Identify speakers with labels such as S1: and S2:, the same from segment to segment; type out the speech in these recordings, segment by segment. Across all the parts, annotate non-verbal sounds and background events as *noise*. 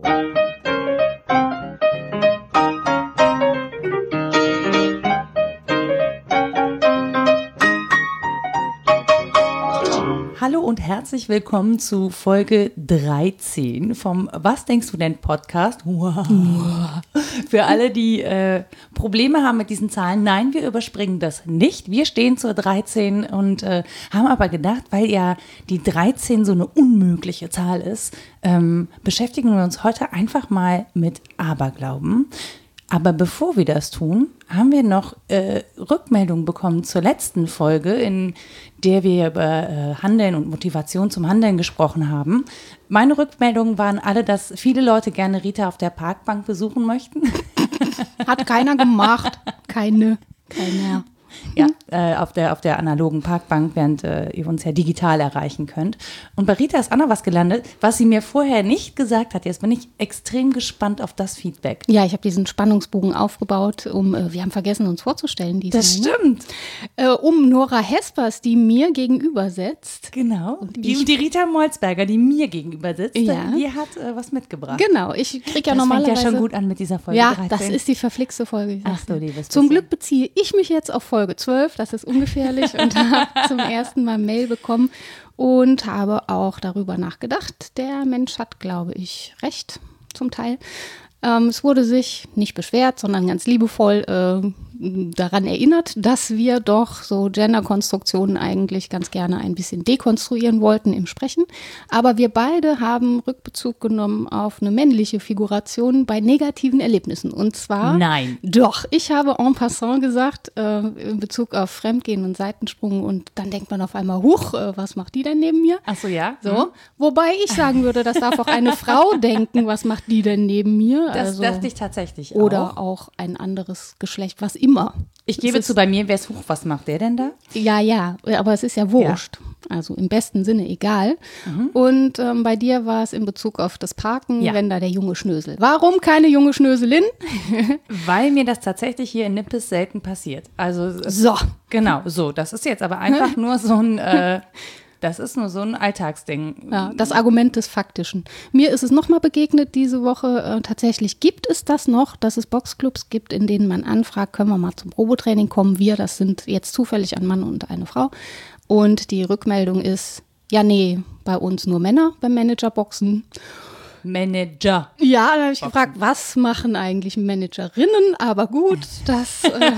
S1: Thank you. Herzlich willkommen zu Folge 13 vom Was denkst du denn Podcast? Für alle, die äh, Probleme haben mit diesen Zahlen, nein, wir überspringen das nicht. Wir stehen zur 13 und äh, haben aber gedacht, weil ja die 13 so eine unmögliche Zahl ist, ähm, beschäftigen wir uns heute einfach mal mit Aberglauben. Aber bevor wir das tun, haben wir noch äh, Rückmeldungen bekommen zur letzten Folge, in der wir über äh, Handeln und Motivation zum Handeln gesprochen haben. Meine Rückmeldungen waren alle, dass viele Leute gerne Rita auf der Parkbank besuchen möchten.
S2: Hat keiner gemacht. Keine. Keiner.
S1: Ja, äh, auf, der, auf der analogen Parkbank, während äh, ihr uns ja digital erreichen könnt. Und bei Rita ist Anna was gelandet, was sie mir vorher nicht gesagt hat. Jetzt bin ich extrem gespannt auf das Feedback.
S2: Ja, ich habe diesen Spannungsbogen aufgebaut, um, äh, wir haben vergessen, uns vorzustellen. Diesmal,
S1: Das stimmt.
S2: Äh, um Nora Hespers, die mir gegenüber sitzt.
S1: Genau.
S2: Und
S1: Die,
S2: ich-
S1: die Rita Molzberger, die mir gegenüber sitzt,
S2: Ja.
S1: die hat äh, was mitgebracht.
S2: Genau, ich kriege ja
S1: das fängt
S2: normalerweise.
S1: ja schon gut an mit dieser Folge
S2: Ja,
S1: 13.
S2: das ist die verflixte Folge.
S1: Ach
S2: dir.
S1: liebes
S2: Zum. Glück beziehe ich mich jetzt auf Folge 12, das ist ungefährlich *laughs* und habe zum ersten Mal Mail bekommen und habe auch darüber nachgedacht. Der Mensch hat, glaube ich, recht zum Teil. Ähm, es wurde sich nicht beschwert, sondern ganz liebevoll äh, daran erinnert, dass wir doch so Genderkonstruktionen eigentlich ganz gerne ein bisschen dekonstruieren wollten im Sprechen. Aber wir beide haben Rückbezug genommen auf eine männliche Figuration bei negativen Erlebnissen. Und zwar
S1: Nein.
S2: doch, ich habe en passant gesagt, äh, in Bezug auf Fremdgehen und Seitensprung und dann denkt man auf einmal, huch, äh, was macht die denn neben mir?
S1: Ach so, ja.
S2: So,
S1: Mhm.
S2: wobei ich sagen würde, das darf auch eine Frau *laughs* denken, was macht die denn neben mir?
S1: Das
S2: also,
S1: dachte ich tatsächlich
S2: oder
S1: auch.
S2: auch ein anderes Geschlecht, was immer.
S1: Ich gebe zu, bei mir wäre es hoch. Was macht der denn da?
S2: Ja, ja, aber es ist ja wurscht. Also im besten Sinne egal. Und ähm, bei dir war es in Bezug auf das Parken,
S1: Mhm. Ja.
S2: wenn da der junge Schnösel. Warum keine junge Schnöselin? *laughs*
S1: Weil mir das tatsächlich hier in Nippes selten passiert. Also
S2: So.
S1: genau, so. Das ist jetzt aber einfach *laughs* nur so ein, äh, das ist nur so ein Alltagsding.
S2: Ja, das Argument des Faktischen. Mir ist es nochmal begegnet diese Woche. Äh, tatsächlich gibt es das noch, dass es Boxclubs gibt, in denen man anfragt, können wir mal zum Probetraining kommen. Wir, das sind jetzt zufällig ein Mann und eine Frau. Und die Rückmeldung ist, ja, nee, bei uns nur Männer beim Managerboxen.
S1: Manager.
S2: Ja, dann habe ich gefragt, was machen eigentlich Managerinnen? Aber gut, *laughs* das äh,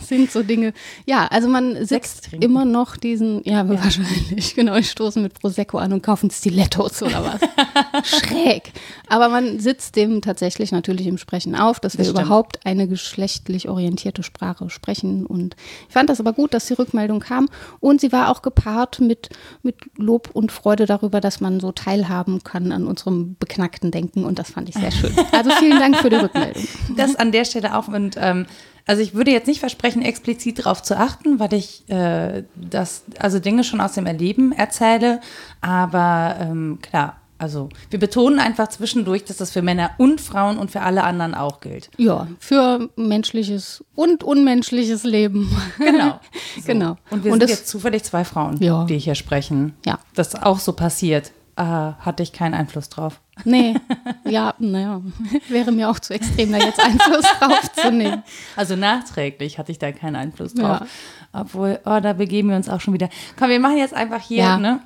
S2: sind so Dinge. Ja, also man sitzt immer noch diesen, ja, wahrscheinlich, genau, ich stoße mit Prosecco an und kaufen Stilettos oder was. *laughs* Schräg. Aber man sitzt dem tatsächlich natürlich im Sprechen auf, dass wir
S1: Das stimmt.
S2: überhaupt eine geschlechtlich orientierte Sprache sprechen. Und ich fand das aber gut, dass die Rückmeldung kam. Und sie war auch gepaart mit, mit Lob und Freude darüber, dass man so teilhaben kann an unserem beknackten Denken. Und das fand ich sehr *laughs* schön. Also vielen Dank für die Rückmeldung.
S1: Das an der Stelle auch. Und ähm, also ich würde jetzt nicht versprechen, explizit darauf zu achten, weil ich äh, das, also Dinge schon aus dem Erleben erzähle. Aber ähm, klar, also wir betonen einfach zwischendurch, dass das für Männer und Frauen und für alle anderen auch gilt.
S2: Ja, für menschliches und unmenschliches Leben.
S1: Genau. *laughs*
S2: Genau.
S1: Und wir
S2: Und
S1: sind jetzt zufällig zwei Frauen,
S2: Ja.
S1: die hier sprechen.
S2: Ja.
S1: Das auch so passiert. Äh, hatte ich keinen Einfluss drauf.
S2: Nee, *laughs* ja, naja, *laughs* wäre mir auch zu extrem, da jetzt Einfluss drauf zu nehmen.
S1: Also nachträglich hatte ich da keinen Einfluss drauf.
S2: Ja.
S1: Obwohl, oh, da begeben wir uns auch schon wieder. Komm, wir machen jetzt einfach hier
S2: Ja.
S1: ne,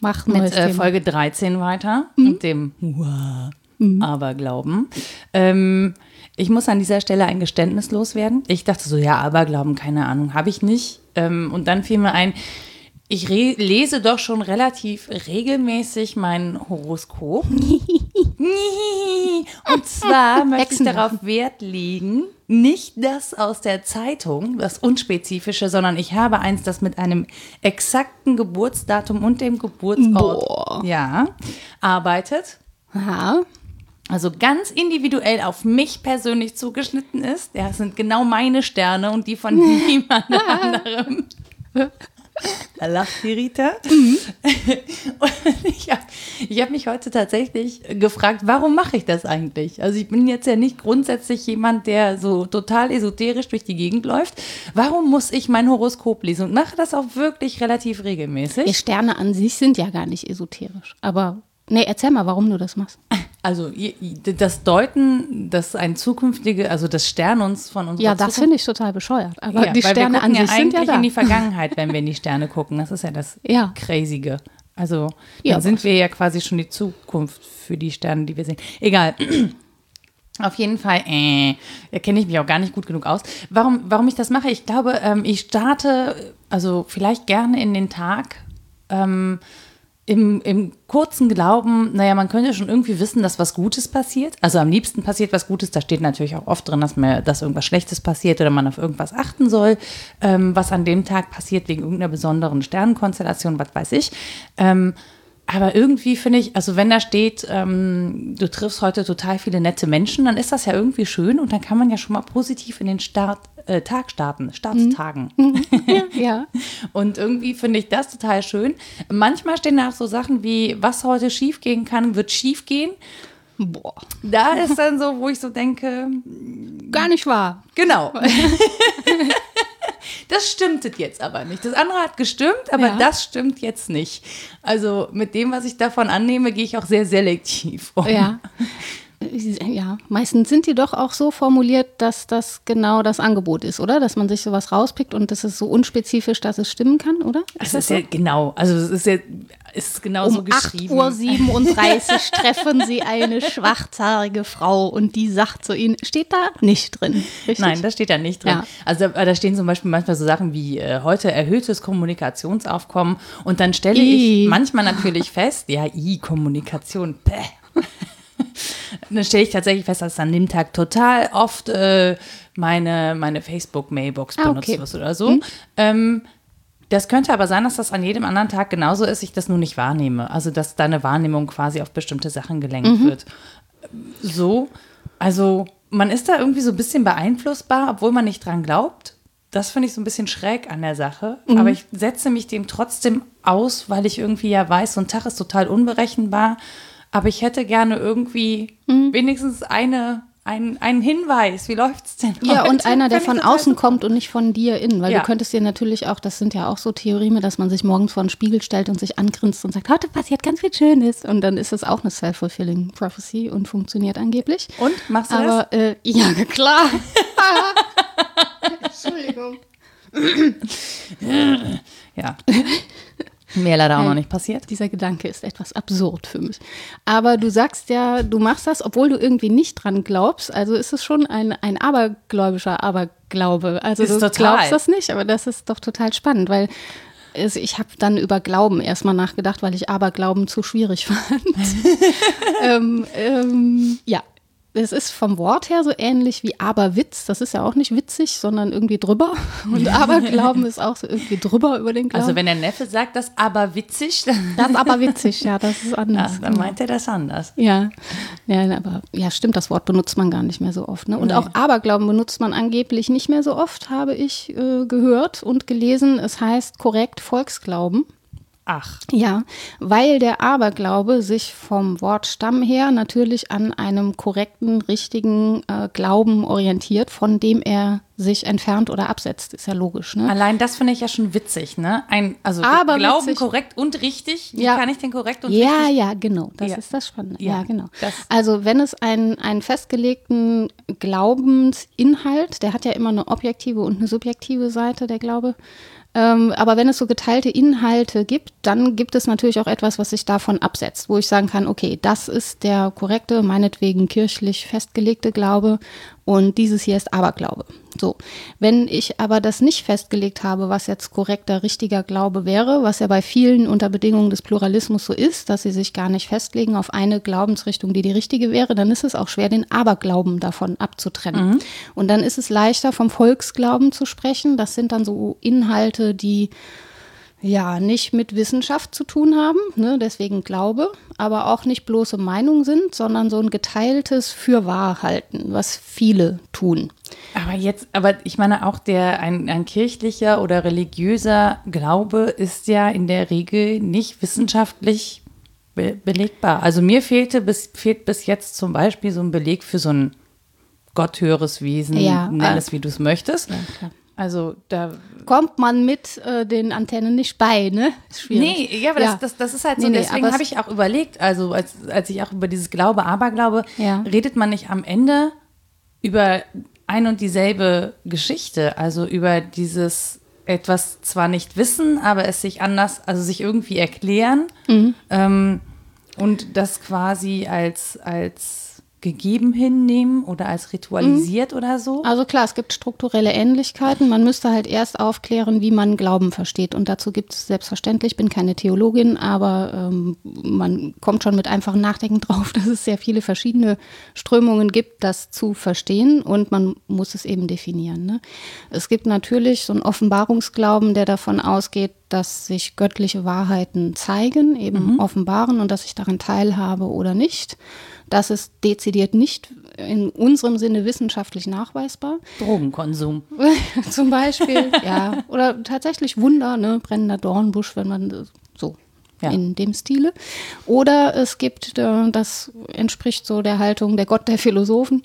S2: Mach
S1: mit äh. Folge 13 weiter, mit dem Uah, Aberglauben. Ähm, ich muss an dieser Stelle ein Geständnis loswerden. Ich dachte so, ja, Aberglauben, keine Ahnung, habe ich nicht. Ähm, und dann fiel mir ein, ich lese doch schon relativ regelmäßig mein Horoskop. *laughs* Und zwar möchte ich darauf Wert legen, nicht das aus der Zeitung, das Unspezifische, sondern ich habe eins, das mit einem exakten Geburtsdatum und dem Geburtsort
S2: Boah.
S1: ja, arbeitet.
S2: Aha.
S1: Also ganz individuell auf mich persönlich zugeschnitten ist. Ja, es sind genau meine Sterne und die von *laughs* niemand anderem. *laughs* Da lacht die Rita. *laughs* Und ich habe hab mich heute tatsächlich gefragt, warum mache ich das eigentlich? Also ich bin jetzt ja nicht grundsätzlich jemand, der so total esoterisch durch die Gegend läuft. Warum muss ich mein Horoskop lesen? Und mache das auch wirklich relativ
S2: Die
S1: regelmäßig.
S2: Sterne an sich sind ja gar nicht esoterisch. Aber, nee, erzähl mal, warum du das machst.
S1: Also das Deuten, dass ein zukünftige, also das Stern uns von uns.
S2: Ja, das finde ich total bescheuert. Aber ja, die Sterne an sich ja sind ja da.
S1: in die Vergangenheit, *laughs* wenn wir in die Sterne gucken. Das ist ja das ja. Crazige. Also dann ja, sind wir ja quasi schon die Zukunft für die Sterne, die wir sehen. Egal. *clears throat* Auf jeden Fall, äh, kenne ich mich auch gar nicht gut genug aus. Warum, warum ich das mache? Ich glaube, ähm, ich starte, also vielleicht gerne in den Tag ähm, im, im kurzen Glauben, naja, man könnte schon irgendwie wissen, dass was Gutes passiert. Also am liebsten passiert was Gutes. Da steht natürlich auch oft drin, dass, mir, dass irgendwas Schlechtes passiert oder man auf irgendwas achten soll, ähm, was an dem Tag passiert, wegen irgendeiner besonderen Sternenkonstellation, was weiß ich. Ähm, aber irgendwie finde ich, also wenn da steht, ähm, du triffst heute total viele nette Menschen, dann ist das ja irgendwie schön und dann kann man ja schon mal positiv in den Start, äh, Tag starten, Startstagen.
S2: Mhm. ja. *laughs*
S1: Und irgendwie finde ich das total schön. Manchmal stehen da auch so Sachen wie, was heute schief gehen kann, wird schief gehen.
S2: Boah.
S1: Da ist dann so, wo ich so denke.
S2: Gar nicht wahr.
S1: Genau. *laughs* *laughs* *laughs* Das stimmt jetzt aber nicht. Das andere hat gestimmt, aber ja. das stimmt jetzt nicht. Also mit dem, was ich davon annehme, gehe ich auch sehr selektiv
S2: um. Ja. *laughs* Ja, meistens sind die doch auch so formuliert, dass das genau das Angebot ist, oder? Dass man sich sowas rauspickt und das ist so unspezifisch, dass es stimmen kann, oder?
S1: Ist es ist so? ja genau, also es ist ja ist genau um geschrieben.
S2: Um 8.37 Uhr *laughs* treffen sie eine schwarzhaarige Frau und die sagt zu ihnen, steht da nicht drin.
S1: Richtig? Nein, da steht da nicht drin. Ja. Also da stehen zum Beispiel manchmal so Sachen wie äh, heute erhöhtes Kommunikationsaufkommen und dann stelle I. ich manchmal natürlich fest, ja, i, Kommunikation, bäh. *laughs* dann stelle ich tatsächlich fest, dass an dem Tag total oft äh, meine, meine Facebook-Mailbox ah, benutzt okay. wird oder so. Mhm. Ähm, das könnte aber sein, dass das an jedem anderen Tag genauso ist, ich das nur nicht wahrnehme. Also, dass deine Wahrnehmung quasi auf bestimmte Sachen gelenkt mhm. wird. So, also man ist da irgendwie so ein bisschen beeinflussbar, obwohl man nicht dran glaubt. Das finde ich so ein bisschen schräg an der Sache. Mhm. Aber ich setze mich dem trotzdem aus, weil ich irgendwie ja weiß, so ein Tag ist total unberechenbar. Aber ich hätte gerne irgendwie mhm. wenigstens eine ein, ein Hinweis, wie läuft es denn?
S2: Ja, heute? und einer, der von außen kommt und nicht von dir innen. Weil ja. du könntest dir natürlich auch, das sind ja auch so Theorien, dass man sich morgens vor den Spiegel stellt und sich angrinst und sagt, heute passiert ganz viel Schönes. Und dann ist es auch eine self-fulfilling prophecy und funktioniert angeblich.
S1: Und, machst du
S2: Aber,
S1: das?
S2: Äh, ja, *laughs* klar. Entschuldigung. *laughs*
S1: ja. *laughs* Mir leider auch noch nicht passiert.
S2: Dieser Gedanke ist etwas absurd für mich. Aber du sagst ja, du machst das, obwohl du irgendwie nicht dran glaubst. Also ist es schon ein, ein abergläubischer Aberglaube. Also ist du total. glaubst das nicht, aber das ist doch total spannend, weil ich habe dann über Glauben erstmal nachgedacht, weil ich Aberglauben zu schwierig *laughs* fand. *laughs* ähm, ähm, ja, es ist vom Wort her so ähnlich wie Aberwitz. Das ist ja auch nicht witzig, sondern irgendwie drüber. *laughs* Und Aberglauben ist auch so irgendwie drüber über den Glauben.
S1: Also wenn der Neffe sagt, das aber witzig,
S2: dann *laughs* das aber witzig, ja, das ist anders.
S1: Ja, dann meint er das anders.
S2: Ja. ja, aber ja, stimmt, das Wort benutzt man gar nicht mehr so oft. Ne? Und nee. auch Aberglauben benutzt man angeblich nicht mehr so oft, habe ich äh, gehört und gelesen. Es heißt korrekt Volksglauben.
S1: Ach.
S2: Ja, weil der Aberglaube sich vom Wortstamm her natürlich an einem korrekten, richtigen äh, Glauben orientiert, von dem er sich entfernt oder absetzt. Ist ja logisch, ne?
S1: Allein das finde ich ja schon witzig, ne? Ein, also
S2: Aber
S1: Glauben
S2: witzig.
S1: korrekt und richtig. Wie
S2: ja.
S1: kann ich den korrekt und
S2: ja,
S1: richtig?
S2: Ja, ja, genau. Das ja. ist das Spannende. Ja, ja genau. Also wenn es einen, einen festgelegten Glaubensinhalt, der hat ja immer eine objektive und eine subjektive Seite, der Glaube, ähm, aber wenn es so geteilte Inhalte gibt, dann gibt es natürlich auch etwas, was sich davon absetzt, wo ich sagen kann, okay, das ist der korrekte, meinetwegen kirchlich festgelegte Glaube und dieses hier ist Aberglaube. So, wenn ich aber das nicht festgelegt habe, was jetzt korrekter, richtiger Glaube wäre, was ja bei vielen unter Bedingungen des Pluralismus so ist, dass sie sich gar nicht festlegen auf eine Glaubensrichtung, die die richtige wäre, dann ist es auch schwer, den Aberglauben davon abzutrennen. Mhm. Und dann ist es leichter, vom Volksglauben zu sprechen. Das sind dann so Inhalte, die ja nicht mit Wissenschaft zu tun haben, ne, deswegen Glaube, aber auch nicht bloße Meinung sind, sondern so ein geteiltes Fürwahrhalten, was viele tun.
S1: Aber jetzt, aber ich meine auch der ein, ein kirchlicher oder religiöser Glaube ist ja in der Regel nicht wissenschaftlich be belegbar. Also mir fehlte bis, fehlt bis jetzt zum Beispiel so ein Beleg für so ein gotthöheres Wesen,
S2: ja,
S1: nenn es wie du es möchtest. Ja, Also da
S2: kommt man mit äh, den Antennen nicht bei, ne?
S1: Ist schwierig. Nee, ja, aber ja. Das, das, das ist halt so. Nee, nee, deswegen habe ich auch überlegt, also als, als ich auch über dieses Glaube, Aberglaube, ja. redet man nicht am Ende über ein und dieselbe Geschichte, also über dieses etwas zwar nicht wissen, aber es sich anders, also sich irgendwie erklären mhm. ähm, und das quasi als, als gegeben hinnehmen oder als ritualisiert mhm. oder so?
S2: Also klar, es gibt strukturelle Ähnlichkeiten. Man müsste halt erst aufklären, wie man Glauben versteht. Und dazu gibt es selbstverständlich, ich bin keine Theologin, aber ähm, man kommt schon mit einfachem Nachdenken *laughs* drauf, dass es sehr viele verschiedene Strömungen gibt, das zu verstehen. Und man muss es eben definieren. Ne? Es gibt natürlich so einen Offenbarungsglauben, der davon ausgeht, dass sich göttliche Wahrheiten zeigen, eben mhm. offenbaren und dass ich daran teilhabe oder nicht. Das ist dezidiert nicht in unserem Sinne wissenschaftlich nachweisbar. *laughs*
S1: Drogenkonsum.
S2: Zum Beispiel, ja. Oder tatsächlich Wunder, ne? brennender Dornbusch, wenn man ja. in dem Stile. Oder es gibt, äh, das entspricht so der Haltung der Gott der Philosophen,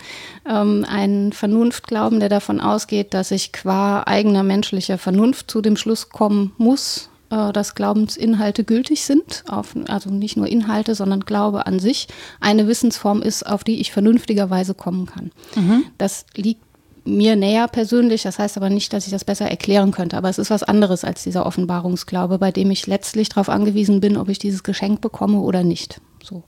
S2: ähm, einen Vernunftglauben, der davon ausgeht, dass ich qua eigener menschlicher Vernunft zu dem Schluss kommen muss, äh, dass Glaubensinhalte gültig sind, auf, also nicht nur Inhalte, sondern Glaube an sich eine Wissensform ist, auf die ich vernünftigerweise kommen kann. Mhm. Das liegt mir näher persönlich, das heißt aber nicht, dass ich das besser erklären könnte, aber es ist was anderes als dieser Offenbarungsglaube, bei dem ich letztlich darauf angewiesen bin, ob ich dieses Geschenk bekomme oder nicht. So.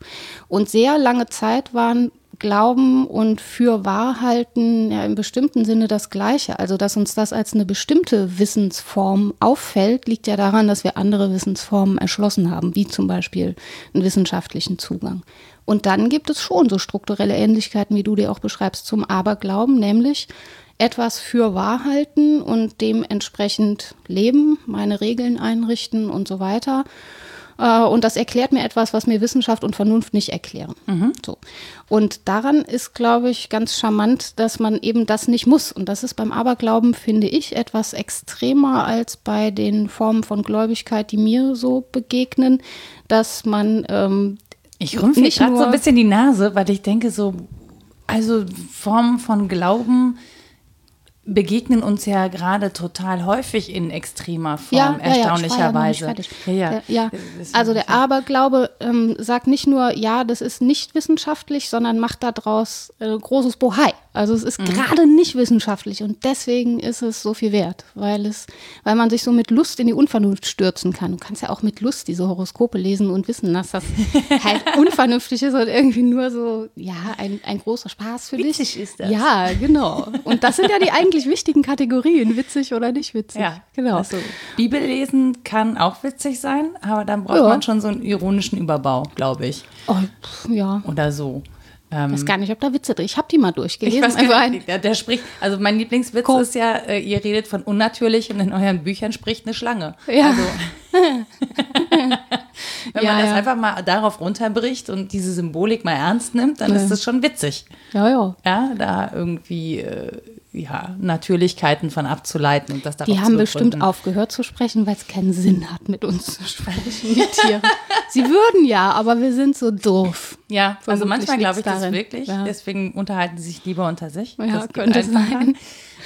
S2: Und sehr lange Zeit waren Glauben und für Wahrhalten ja im bestimmten Sinne das Gleiche. Also, dass uns das als eine bestimmte Wissensform auffällt, liegt ja daran, dass wir andere Wissensformen erschlossen haben, wie zum Beispiel einen wissenschaftlichen Zugang. Und dann gibt es schon so strukturelle Ähnlichkeiten, wie du dir auch beschreibst, zum Aberglauben, nämlich etwas für Wahrhalten und dementsprechend leben, meine Regeln einrichten und so weiter. Äh, und das erklärt mir etwas, was mir Wissenschaft und Vernunft nicht erklären. Mhm. So. Und daran ist, glaube ich, ganz charmant, dass man eben das nicht muss. Und das ist beim Aberglauben, finde ich, etwas extremer als bei den Formen von Gläubigkeit, die mir so begegnen, dass man ähm,
S1: ich rümpfe gerade so ein bisschen die Nase, weil ich denke so, also Formen von Glauben begegnen uns ja gerade total häufig in extremer Form, ja, erstaunlicherweise.
S2: Ja, ja, ja, Also der Aberglaube ähm, sagt nicht nur, ja, das ist nicht wissenschaftlich, sondern macht daraus äh, großes Bohai. Also es ist mhm. gerade nicht wissenschaftlich und deswegen ist es so viel wert, weil es, weil man sich so mit Lust in die Unvernunft stürzen kann. Du kannst ja auch mit Lust diese Horoskope lesen und wissen, dass das *laughs* halt unvernünftig ist und irgendwie nur so, ja, ein, ein großer Spaß für
S1: Witzig dich. ist das.
S2: Ja, genau. Und das sind ja die eigentlich wichtigen Kategorien, witzig oder nicht witzig.
S1: Ja, genau. Also, Bibel lesen kann auch witzig sein, aber dann braucht ja. man schon so einen ironischen Überbau, glaube ich.
S2: Oh, ja.
S1: Oder so.
S2: Ähm, ich weiß gar nicht, ob da Witze drin Ich habe die mal durchgelesen.
S1: Ich weiß gar nicht, der, der spricht, also mein Lieblingswitz Komm. ist ja, äh, ihr redet von unnatürlich und in euren Büchern spricht eine Schlange. Ja. Also, *laughs* *laughs* wenn ja, man das ja. einfach mal darauf runterbricht und diese Symbolik mal ernst nimmt, dann ja. ist das schon witzig.
S2: Ja, ja.
S1: Ja, da irgendwie äh, ja, Natürlichkeiten von abzuleiten und das
S2: Die haben bestimmt aufgehört zu sprechen, weil es keinen Sinn hat, mit uns zu sprechen, die Tiere. Sie würden ja, aber wir sind so doof.
S1: Ja, Vermutlich also manchmal glaube ich darin. das wirklich. Ja. Deswegen unterhalten sie sich lieber unter sich.
S2: Ja, das könnte sein.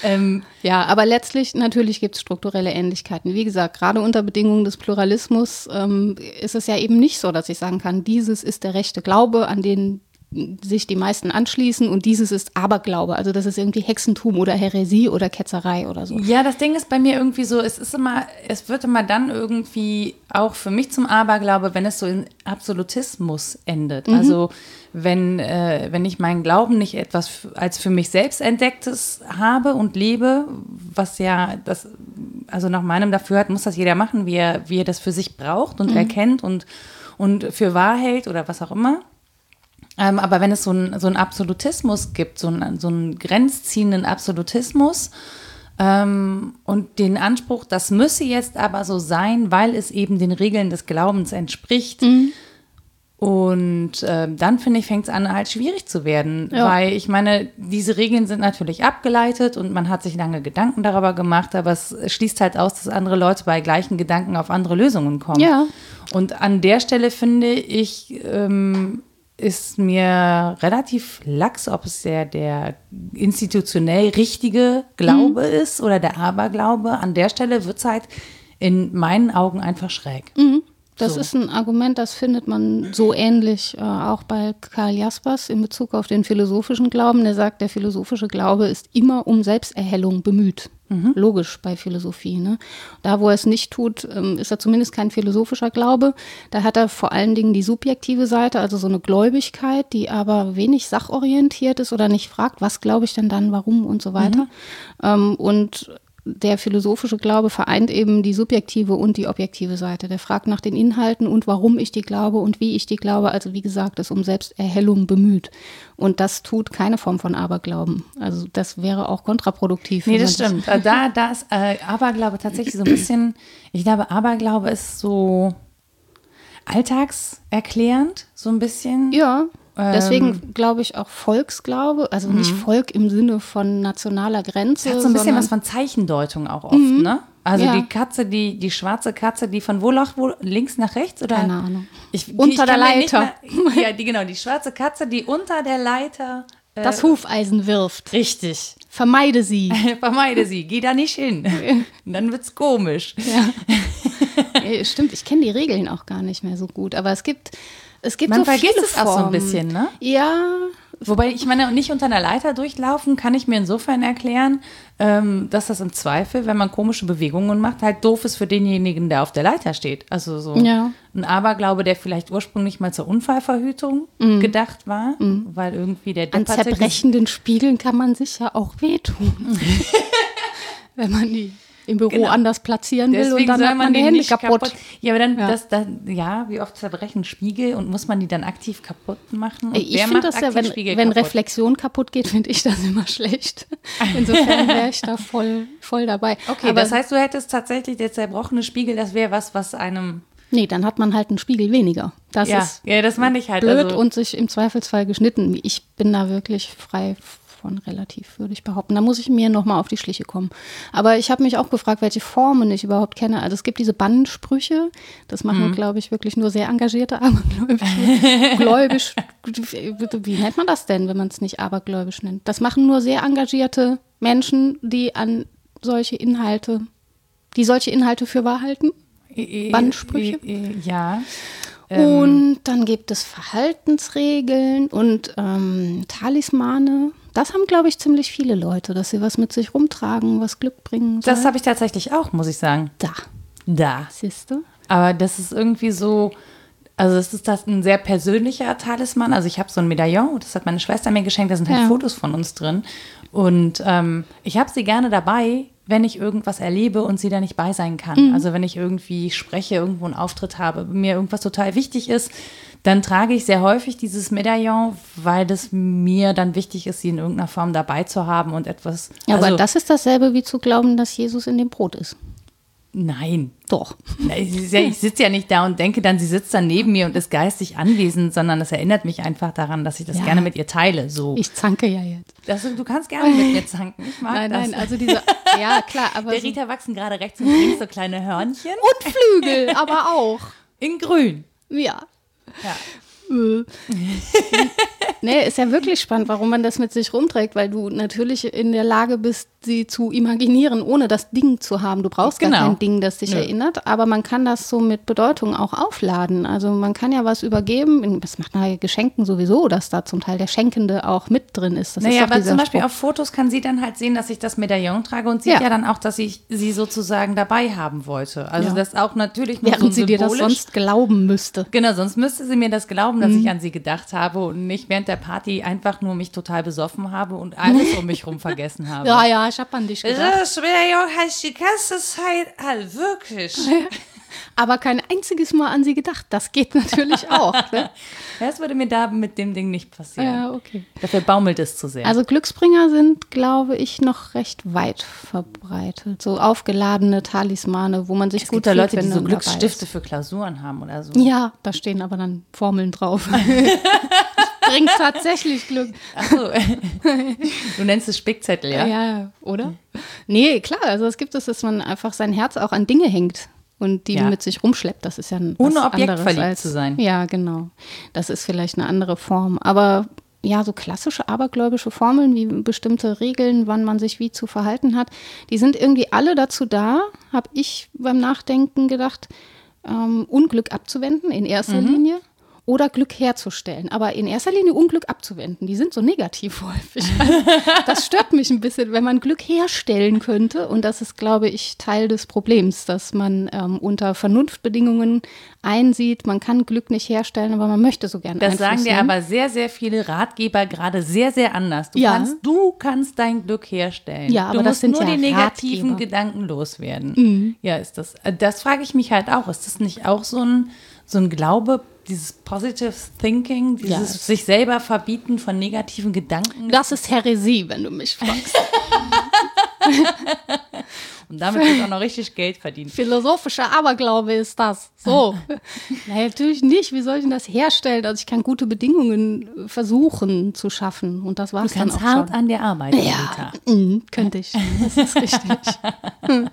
S2: Ähm, ja, aber letztlich natürlich gibt es strukturelle Ähnlichkeiten. Wie gesagt, gerade unter Bedingungen des Pluralismus ähm, ist es ja eben nicht so, dass ich sagen kann, dieses ist der rechte Glaube, an den sich die meisten anschließen und dieses ist Aberglaube. Also das ist irgendwie Hexentum oder Häresie oder Ketzerei oder so.
S1: Ja, das Ding ist bei mir irgendwie so, es ist immer, es wird immer dann irgendwie auch für mich zum Aberglaube, wenn es so in Absolutismus endet. Mhm. Also wenn, äh, wenn ich meinen Glauben nicht etwas als für mich selbst entdecktes habe und lebe, was ja das, also nach meinem Dafürhalten muss das jeder machen, wie er, wie er das für sich braucht und mhm. erkennt und, und für wahr hält oder was auch immer ähm, aber wenn es so einen so Absolutismus gibt, so einen, so einen grenzziehenden Absolutismus ähm, und den Anspruch, das müsse jetzt aber so sein, weil es eben den Regeln des Glaubens entspricht. Mhm. Und äh, dann finde ich, fängt es an, halt schwierig zu werden. Ja. Weil ich meine, diese Regeln sind natürlich abgeleitet und man hat sich lange Gedanken darüber gemacht, aber es schließt halt aus, dass andere Leute bei gleichen Gedanken auf andere Lösungen kommen. Ja. Und an der Stelle finde ich, ähm, ist mir relativ lax, ob es der, der institutionell richtige Glaube
S2: Mhm.
S1: ist oder der Aberglaube. An der Stelle wird es halt in meinen Augen einfach schräg.
S2: Das
S1: So.
S2: ist ein Argument, das findet man so ähnlich äh, auch bei Karl Jaspers in Bezug auf den philosophischen Glauben. Der sagt, der philosophische Glaube ist immer um Selbsterhellung bemüht. Logisch bei Philosophie. Ne? Da, wo er es nicht tut, ähm, ist er zumindest kein philosophischer Glaube. Da hat er vor allen Dingen die subjektive Seite, also so eine Gläubigkeit, die aber wenig sachorientiert ist oder nicht fragt, was glaube ich denn dann, warum und so weiter. Ähm, und der philosophische Glaube vereint eben die subjektive und die objektive Seite. Der fragt nach den Inhalten und warum ich die glaube und wie ich die glaube. Also wie gesagt, ist um Selbsterhellung bemüht. Und das tut keine Form von Aberglauben. Also das wäre auch kontraproduktiv.
S1: Nee, das stimmt. Äh, Da, da ist äh, Aberglaube tatsächlich so ein bisschen, ich glaube, Aberglaube ist so alltagserklärend, so ein bisschen.
S2: Ja. Deswegen glaube ich auch Volksglaube, also nicht Volk im Sinne von nationaler Grenze.
S1: Hat so ein bisschen was von Zeichendeutung auch oft, ne? Also
S2: Ja.
S1: die Katze, die, die schwarze Katze, die von wo nach wo, links nach rechts oder?
S2: Keine Ahnung.
S1: Ich,
S2: Unter
S1: ich
S2: der Leiter.
S1: Mehr, ja, die, genau, die schwarze Katze, die unter der Leiter. Äh,
S2: das Hufeisen wirft.
S1: richtig.
S2: Vermeide sie. *laughs*
S1: Vermeide sie, geh da nicht hin. *laughs* Dann wird's komisch.
S2: Ja, *laughs* Stimmt, ich kenne die Regeln auch gar nicht mehr so gut. Aber es gibt, es gibt
S1: Man
S2: so
S1: vergisst es auch so ein bisschen, ne?
S2: Ja,
S1: Wobei ich meine, nicht unter einer Leiter durchlaufen, kann ich mir insofern erklären, ähm, dass das im Zweifel, wenn man komische Bewegungen macht, halt doof ist für denjenigen, der auf der Leiter steht. Also so
S2: Ja.
S1: ein Aberglaube, der vielleicht ursprünglich mal zur Unfallverhütung gedacht war, weil irgendwie der
S2: an zerbrechenden Spiegeln kann man sich ja auch wehtun. *laughs* Wenn man die im Büro
S1: Genau.
S2: anders platzieren will und
S1: Deswegen
S2: dann
S1: soll
S2: hat
S1: man
S2: man die Hände
S1: nicht
S2: kaputt.
S1: kaputt. Ja, aber dann,
S2: Ja.
S1: Das, dann, ja, wie oft zerbrechen Spiegel und muss man die dann aktiv kaputt machen? Und
S2: Ich finde das ja, wenn,
S1: Spiegel
S2: wenn
S1: kaputt?
S2: Reflexion kaputt geht, finde ich das immer schlecht. Insofern wäre ich da voll, voll dabei.
S1: Okay,
S2: Aber
S1: das heißt, du hättest tatsächlich der zerbrochene Spiegel, das wäre was, was einem.
S2: nee, dann hat man halt einen Spiegel weniger. Das
S1: ja,
S2: ist
S1: ja, das meine ich halt.
S2: blöd
S1: also,
S2: und sich im Zweifelsfall geschnitten. Ich bin da wirklich frei von relativ, würde ich behaupten. Da muss ich mir nochmal auf die Schliche kommen. Aber ich habe mich auch gefragt, welche Formen ich überhaupt kenne. Also es gibt diese Bannsprüche. Das machen,
S1: Mhm.
S2: glaube ich, wirklich nur sehr engagierte *laughs* Abergläubische. Gläubisch. Wie nennt man das denn, wenn man es nicht abergläubisch nennt? Das machen nur sehr engagierte Menschen, die an solche Inhalte, die solche Inhalte für wahr halten. Bannsprüche?
S1: äh, Ja.
S2: Und dann gibt es Verhaltensregeln und ähm, Talismane. Das haben, glaube ich, ziemlich viele Leute, dass sie was mit sich rumtragen, was Glück bringen soll.
S1: Das habe ich tatsächlich auch, muss ich sagen.
S2: da,
S1: Da.
S2: siehst du?
S1: Aber das ist irgendwie so. Also es ist das ein sehr persönlicher Talisman. Also ich habe so ein Medaillon, das hat meine Schwester mir geschenkt, da sind halt
S2: Ja.
S1: Fotos von uns drin. Und ähm, ich habe sie gerne dabei, wenn ich irgendwas erlebe und sie da nicht bei sein kann.
S2: Mhm.
S1: Also wenn ich irgendwie spreche, irgendwo einen Auftritt habe, mir irgendwas total wichtig ist, dann trage ich sehr häufig dieses Medaillon, weil das mir dann wichtig ist, sie in irgendeiner Form dabei zu haben und etwas.
S2: Ja,
S1: also,
S2: aber das ist dasselbe wie zu glauben, dass Jesus in dem Brot ist.
S1: Nein.
S2: Doch. *laughs*
S1: Es Ich sitze ja nicht da und denke dann, sie sitzt dann neben mir und ist geistig anwesend, sondern es erinnert mich einfach daran, dass ich das
S2: Ja.
S1: gerne mit ihr teile. So.
S2: Ich zanke ja jetzt.
S1: Das, du kannst gerne mit mir zanken. Ich mag
S2: Nein,
S1: das.
S2: nein, also diese, ja klar, *laughs* aber
S1: Der Rita wachsen gerade rechts und links so kleine Hörnchen.
S2: und Flügel, aber auch.
S1: In grün.
S2: Ja.
S1: Ja. *laughs*
S2: Nee, ist ja wirklich spannend, warum man das mit sich rumträgt, weil du natürlich in der Lage bist, sie zu imaginieren, ohne das Ding zu haben. Du brauchst
S1: Genau.
S2: gar kein Ding, das dich
S1: Nö.
S2: erinnert, aber man kann das so mit Bedeutung auch aufladen. Also man kann ja was übergeben, das macht bei Geschenken sowieso, dass da zum Teil der Schenkende auch mit drin ist. Das
S1: Naja,
S2: ist
S1: aber zum Beispiel
S2: Spruch.
S1: auf Fotos kann sie dann halt sehen, dass ich das Medaillon trage und sieht
S2: Ja.
S1: ja, dann auch, dass ich sie sozusagen dabei haben wollte. Also
S2: Ja.
S1: das auch natürlich nur
S2: Während
S1: so
S2: sie dir das sonst glauben müsste.
S1: Genau, sonst müsste sie mir das glauben, dass
S2: Mhm.
S1: ich an sie gedacht habe und nicht während der Party einfach nur mich total besoffen habe und alles um mich rum vergessen habe. *laughs*
S2: Ja, ja, ich hab an dich gedacht.
S1: Das Medaillon heißt die ganze Zeit all wirklich. *laughs*
S2: Aber kein einziges Mal an sie gedacht. Das geht natürlich *laughs* auch. Ne?
S1: Das würde mir da mit dem Ding nicht passieren.
S2: Ja, okay.
S1: Dafür baumelt es zu sehr.
S2: Also Glücksbringer sind, glaube ich, noch recht weit verbreitet. So aufgeladene Talismane, wo man sich
S1: es
S2: gut
S1: gibt da Leute, die so Glücksstifte für Klausuren haben oder so.
S2: Ja, da stehen aber dann Formeln drauf. *laughs* Bringt tatsächlich Glück.
S1: Ach so. du nennst es Spickzettel, ja?
S2: Ja, oder? Nee, klar, also es gibt es, dass man einfach sein Herz auch an Dinge hängt. Und die
S1: Ja.
S2: mit sich rumschleppt. Das ist ja ein
S1: Ohne Objekt verliebt
S2: als,
S1: zu sein.
S2: Ja, genau. Das ist vielleicht eine andere Form. Aber ja, so klassische abergläubische Formeln wie bestimmte Regeln, wann man sich wie zu verhalten hat, die sind irgendwie alle dazu da, habe ich beim Nachdenken gedacht, ähm, Unglück abzuwenden in erster
S1: Mhm.
S2: Linie oder Glück herzustellen. Aber in erster Linie Unglück abzuwenden. Die sind so negativ *laughs* häufig. Das stört mich ein bisschen, wenn man Glück herstellen könnte. Und das ist, glaube ich, Teil des Problems, dass man ähm, unter Vernunftbedingungen einsieht, man kann Glück nicht herstellen, aber man möchte so gerne
S1: Das sagen dir aber sehr, sehr viele Ratgeber gerade sehr, sehr anders. Du,
S2: Ja.
S1: kannst, du kannst dein Glück herstellen.
S2: Ja, aber
S1: du
S2: das
S1: musst
S2: sind
S1: nur
S2: ja
S1: die negativen
S2: Ratgeber. Mhm.
S1: Gedanken loswerden. Ja, ist das. äh, Das frage ich mich halt auch. Ist das nicht auch so ein, so ein Glaube, dieses Positive Thinking, dieses
S2: Ja.
S1: sich selber verbieten von negativen Gedanken?
S2: Das ist Häresie, wenn du mich fragst. *laughs*
S1: Und damit wird auch noch richtig Geld verdient.
S2: Philosophischer Aberglaube ist das. So. *laughs* Nein, natürlich nicht. Wie soll ich denn das herstellen? Also ich kann gute Bedingungen äh, versuchen zu schaffen. Und das war es dann
S1: kannst
S2: auch
S1: hart
S2: schon.
S1: an der Arbeit, Anita.
S2: Mhm, könnte ich. Das ist richtig. *laughs*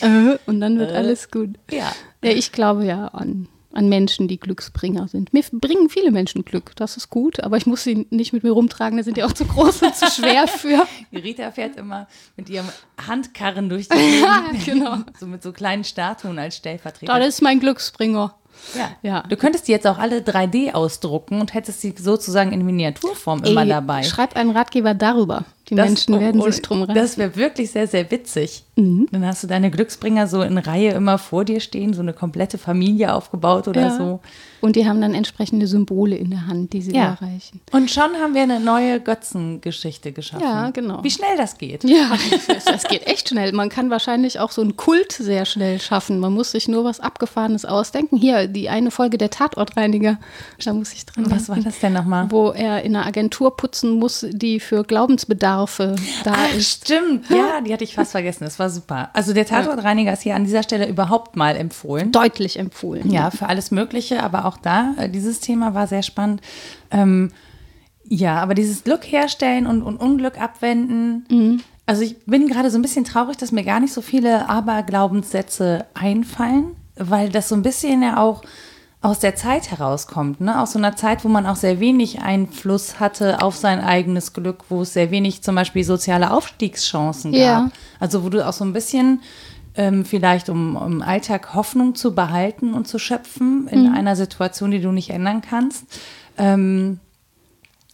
S2: Äh, Und dann wird alles gut.
S1: Ja.
S2: Ja, ich glaube ja an, an Menschen, die Glücksbringer sind. Mir bringen viele Menschen Glück, das ist gut, aber ich muss sie nicht mit mir rumtragen, da sind die auch zu groß und zu schwer für. *laughs*
S1: Rita fährt immer mit ihrem Handkarren durch die Gegend.
S2: Genau. *laughs*
S1: So mit so kleinen Statuen als Stellvertreter.
S2: Das ist mein Glücksbringer.
S1: Ja.
S2: Ja.
S1: Du könntest die jetzt auch alle 3D ausdrucken und hättest sie sozusagen in Miniaturform immer
S2: Ey,
S1: dabei.
S2: Schreib einen Ratgeber darüber. Die
S1: Das-
S2: Menschen werden
S1: oh,
S2: sich drum reißen.
S1: Das wäre wirklich sehr, sehr witzig. Dann hast du deine Glücksbringer so in Reihe immer vor dir stehen, so eine komplette Familie aufgebaut oder
S2: Ja.
S1: so.
S2: Und die haben dann entsprechende Symbole in der Hand, die sie
S1: Ja.
S2: erreichen.
S1: Und schon haben wir eine neue Götzengeschichte geschaffen.
S2: Ja, genau.
S1: Wie schnell das geht.
S2: Ja, *laughs* das, geht echt schnell. Man kann wahrscheinlich auch so einen Kult sehr schnell schaffen. Man muss sich nur was Abgefahrenes ausdenken. Hier, die eine Folge der Tatortreiniger, da muss ich dran
S1: Was war
S2: denken.
S1: das denn nochmal?
S2: Wo er in einer Agentur putzen muss, die für Glaubensbedarfe da
S1: Ach,
S2: ist.
S1: stimmt. Ja, die hatte ich fast vergessen. Das war super. Also der Tatortreiniger ist hier an dieser Stelle überhaupt mal empfohlen.
S2: Deutlich empfohlen.
S1: Ja, für alles Mögliche, aber auch da, äh, dieses Thema war sehr spannend. Ähm, ja, aber dieses Glück herstellen und, und Unglück abwenden. Also ich bin gerade so ein bisschen traurig, dass mir gar nicht so viele Aberglaubenssätze einfallen, weil das so ein bisschen ja auch aus der Zeit herauskommt, ne? Aus so einer Zeit, wo man auch sehr wenig Einfluss hatte auf sein eigenes Glück, wo es sehr wenig zum Beispiel soziale Aufstiegschancen gab.
S2: Ja.
S1: Also wo du auch so ein bisschen ähm, vielleicht um im Alltag Hoffnung zu behalten und zu schöpfen in
S2: Mhm.
S1: einer Situation, die du nicht ändern kannst, ähm,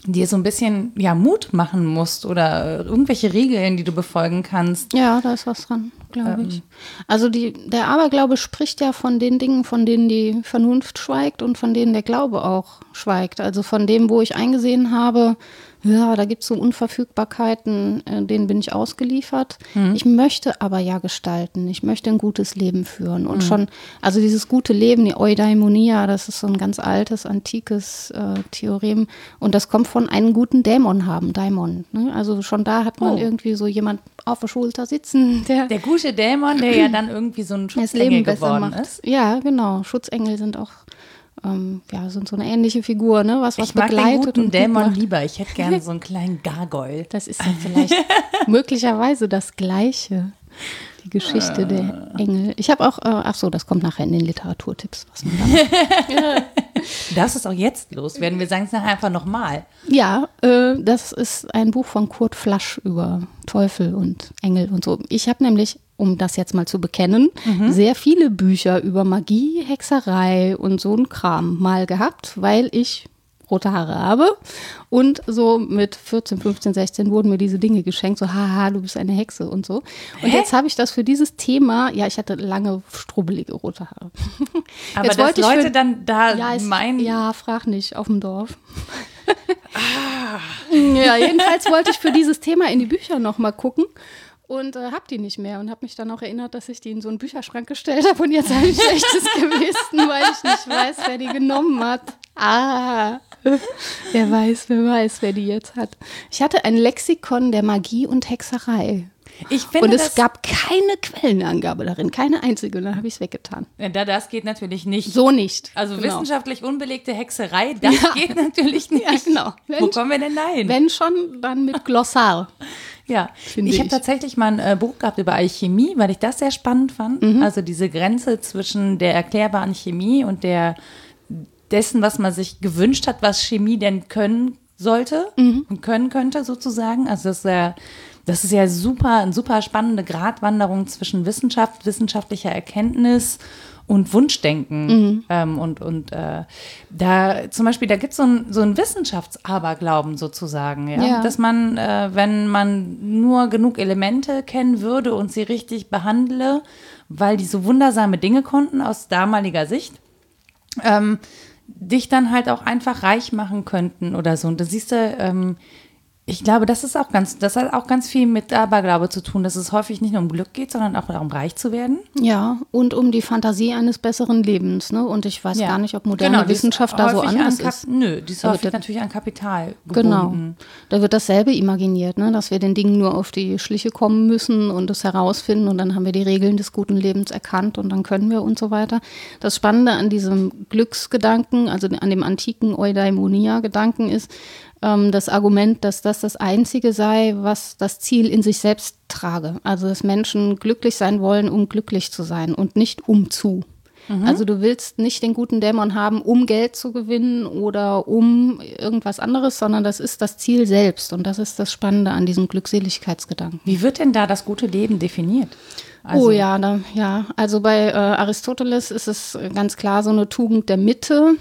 S1: dir so ein bisschen ja Mut machen musst oder äh, irgendwelche Regeln, die du befolgen kannst.
S2: Ja, da ist was dran, glaube
S1: Ähm.
S2: ich. Also die, der Aberglaube spricht ja von den Dingen, von denen die Vernunft schweigt und von denen der Glaube auch schweigt. Also von dem, wo ich eingesehen habe, ja, da gibt es so Unverfügbarkeiten, äh, denen bin ich ausgeliefert.
S1: Hm.
S2: Ich möchte aber ja gestalten. Ich möchte ein gutes Leben führen. Und schon, also dieses gute Leben, die Eudaimonia, das ist so ein ganz altes, antikes äh, Theorem. Und das kommt von einem guten Dämon haben, Daimon. Ne? Also schon da hat man
S1: Oh.
S2: irgendwie so jemand auf der Schulter sitzen, der
S1: Der gute Dämon, der ja dann irgendwie so ein *laughs*
S2: das
S1: Schutzengel
S2: Leben besser
S1: geworden
S2: macht.
S1: ist.
S2: Ja, genau. Schutzengel sind auch ähm, ja, sind so eine ähnliche Figur, ne? Was was
S1: Ich mag den
S2: begleitet
S1: guten
S2: und
S1: Dämon
S2: macht.
S1: lieber. Ich hätte gerne *laughs* so einen kleinen Gargoyle.
S2: Das ist dann vielleicht *laughs* möglicherweise das Gleiche. Die Geschichte der Engel. Ich habe auch, äh, ach so, das kommt nachher in den Literaturtipps, was man da
S1: darfst es auch jetzt loswerden. Wir sagen es nachher einfach nochmal.
S2: Ja, äh, das ist ein Buch von Kurt Flasch über Teufel und Engel und so. Ich habe nämlich, um das jetzt mal zu bekennen, sehr viele Bücher über Magie, Hexerei und so ein Kram mal gehabt, weil ich rote Haare habe. Und so mit 14, 15, 16 wurden mir diese Dinge geschenkt, so haha, du bist eine Hexe und so. Und
S1: Hä?
S2: jetzt habe ich das für dieses Thema, ja, ich hatte lange strubbelige rote Haare.
S1: Aber
S2: Jetzt
S1: dass Leute
S2: für-
S1: dann da
S2: Ja, ist,
S1: meinen,
S2: ja, frag nicht, auf dem Dorf. Ja, jedenfalls wollte ich für dieses Thema in die Bücher nochmal gucken und äh, hab die nicht mehr und habe mich dann auch erinnert, dass ich die in so einen Bücherschrank gestellt habe und jetzt habe ich *laughs* schlechtes Gewissen, weil ich nicht weiß, wer die genommen hat. Ah, wer weiß, wer weiß, wer die jetzt hat. Ich hatte ein Lexikon der Magie und Hexerei.
S1: ich finde
S2: Und es gab keine Quellenangabe darin, keine einzige. Und dann habe ich es weggetan.
S1: Ja, da, das geht natürlich nicht.
S2: So nicht.
S1: Also
S2: Genau.
S1: wissenschaftlich unbelegte Hexerei, das
S2: Ja.
S1: geht natürlich *laughs* nicht.
S2: Ja, genau.
S1: Wo
S2: Wenn-
S1: kommen wir denn da hin?
S2: Wenn schon, dann mit Glossar. *laughs*
S1: Ja,
S2: Finde
S1: ich habe
S2: ich.
S1: tatsächlich mal ein äh, Buch gehabt über Alchemie, weil ich das sehr spannend fand.
S2: Mhm.
S1: Also diese Grenze zwischen der erklärbaren Chemie und der dessen, was man sich gewünscht hat, was Chemie denn können sollte
S2: Mhm.
S1: und können könnte sozusagen. Also das ist ja, das ist ja super, eine super spannende Gratwanderung zwischen Wissenschaft, wissenschaftlicher Erkenntnis und Wunschdenken.
S2: Mhm.
S1: Ähm, und und äh, da zum Beispiel, da gibt es so ein, so ein Wissenschaftsaberglauben sozusagen, ja?
S2: Ja.
S1: dass man, äh, wenn man nur genug Elemente kennen würde und sie richtig behandle, weil die so wundersame Dinge konnten aus damaliger Sicht, ähm, dich dann halt auch einfach reich machen könnten oder so. Und da siehst du, ähm, ich glaube, das ist auch ganz, das hat auch ganz viel mit Aberglaube zu tun, dass es häufig nicht nur um Glück geht, sondern auch darum, reich zu werden.
S2: Ja, und um die Fantasie eines besseren Lebens. Ne? Und ich weiß gar nicht, ob moderne
S1: Genau,
S2: Wissenschaft da so anders
S1: an
S2: ist.
S1: Nö, die ist häufig
S2: das-
S1: natürlich an Kapital
S2: Genau.
S1: gebunden.
S2: Da wird dasselbe imaginiert, ne? dass wir den Dingen nur auf die Schliche kommen müssen und es herausfinden und dann haben wir die Regeln des guten Lebens erkannt und dann können wir und so weiter. Das Spannende an diesem Glücksgedanken, also an dem antiken Eudaimonia-Gedanken ist, ähm, das Argument, dass das das Einzige sei, was das Ziel in sich selbst trage. Also dass Menschen glücklich sein wollen, um glücklich zu sein und nicht um zu. Also du willst nicht den guten Dämon haben, um Geld zu gewinnen oder um irgendwas anderes, sondern das ist das Ziel selbst. Und das ist das Spannende an diesem Glückseligkeitsgedanken.
S1: Wie wird denn da das gute Leben definiert? Also,
S2: oh ja, da, ja. Also bei äh, Aristoteles ist es ganz klar so eine Tugend der Mitte.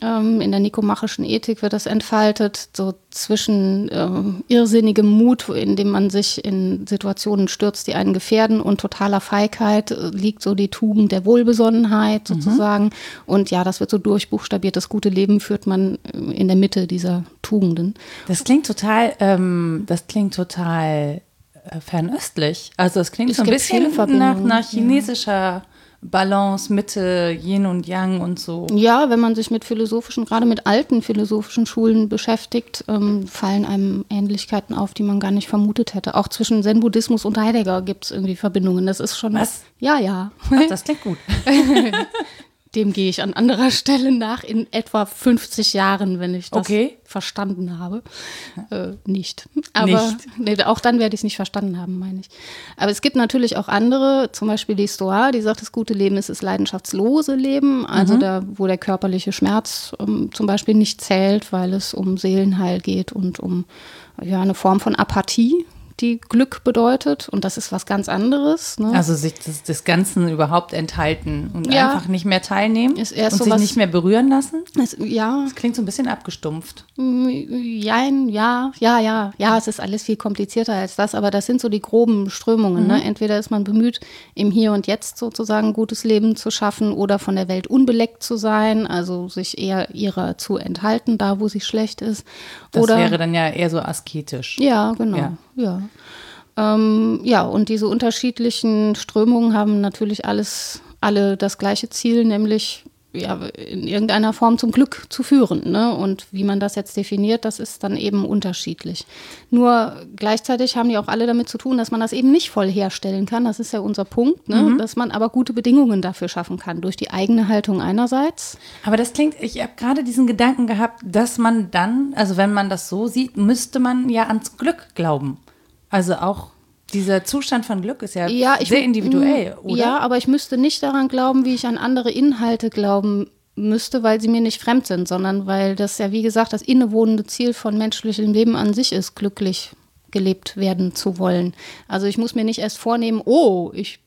S2: Ähm, in der nikomachischen Ethik wird das entfaltet, so zwischen ähm, irrsinnigem Mut, in dem man sich in Situationen stürzt, die einen gefährden, und totaler Feigheit äh, liegt so die Tugend der Wohlbesonnenheit sozusagen. Und ja, das wird so durchbuchstabiert. Das gute Leben führt man äh, in der Mitte dieser Tugenden.
S1: Das klingt total, ähm, das klingt total äh, fernöstlich. Also es klingt
S2: Es
S1: so ein bisschen nach, nach chinesischer Balance, Mitte, Yin und Yang und so.
S2: Ja, wenn man sich mit philosophischen, gerade mit alten philosophischen Schulen beschäftigt, ähm, fallen einem Ähnlichkeiten auf, die man gar nicht vermutet hätte. Auch zwischen Zen-Buddhismus und Heidegger gibt es irgendwie Verbindungen. Das ist schon.
S1: Was?
S2: Ja, ja.
S1: Ach, das klingt gut. *laughs*
S2: Dem gehe ich an anderer *laughs* Stelle nach in etwa 50 Jahren, wenn ich das
S1: Okay.
S2: verstanden habe. Äh, nicht. Aber
S1: Nicht.
S2: Nee, auch dann werde ich es nicht verstanden haben, meine ich. Aber es gibt natürlich auch andere, zum Beispiel die Stoa, die sagt, das gute Leben ist das leidenschaftslose Leben, also
S1: Mhm.
S2: da, wo der körperliche Schmerz ähm, zum Beispiel nicht zählt, weil es um Seelenheil geht und um ja, eine Form von Apathie, die Glück bedeutet. Und das ist was ganz anderes. Ne?
S1: Also sich des, des Ganzen überhaupt enthalten und
S2: Ja.
S1: einfach nicht mehr teilnehmen
S2: Ist
S1: und sich
S2: sowas-
S1: nicht mehr berühren lassen.
S2: es, ja,
S1: Das klingt so ein bisschen abgestumpft.
S2: Jein, ja, ja, ja, ja, es ist alles viel komplizierter als das, aber das sind so die groben Strömungen. Ne? Entweder ist man bemüht, im Hier und Jetzt sozusagen ein gutes Leben zu schaffen oder von der Welt unbeleckt zu sein, also sich eher ihrer zu enthalten, da wo sie schlecht ist.
S1: Das
S2: oder
S1: wäre dann ja eher so asketisch.
S2: ja, genau.
S1: Ja.
S2: Ja. Ähm, ja, und diese unterschiedlichen Strömungen haben natürlich alles, alle das gleiche Ziel, nämlich ja, in irgendeiner Form zum Glück zu führen. Ne? Und wie man das jetzt definiert, das ist dann eben unterschiedlich. Nur gleichzeitig haben die auch alle damit zu tun, dass man das eben nicht voll herstellen kann. Das ist ja unser Punkt, ne? dass man aber gute Bedingungen dafür schaffen kann. Durch die eigene Haltung einerseits.
S1: Aber das klingt, ich habe gerade diesen Gedanken gehabt, dass man dann, also wenn man das so sieht, müsste man ja ans Glück glauben. Also auch dieser Zustand von Glück ist ja,
S2: Ja,
S1: sehr individuell, oder?
S2: Ja, aber ich müsste nicht daran glauben, wie ich an andere Inhalte glauben müsste, weil sie mir nicht fremd sind, sondern weil das ja, wie gesagt, das innewohnende Ziel von menschlichem Leben an sich ist, glücklich gelebt werden zu wollen. Also ich muss mir nicht erst vornehmen, oh, ich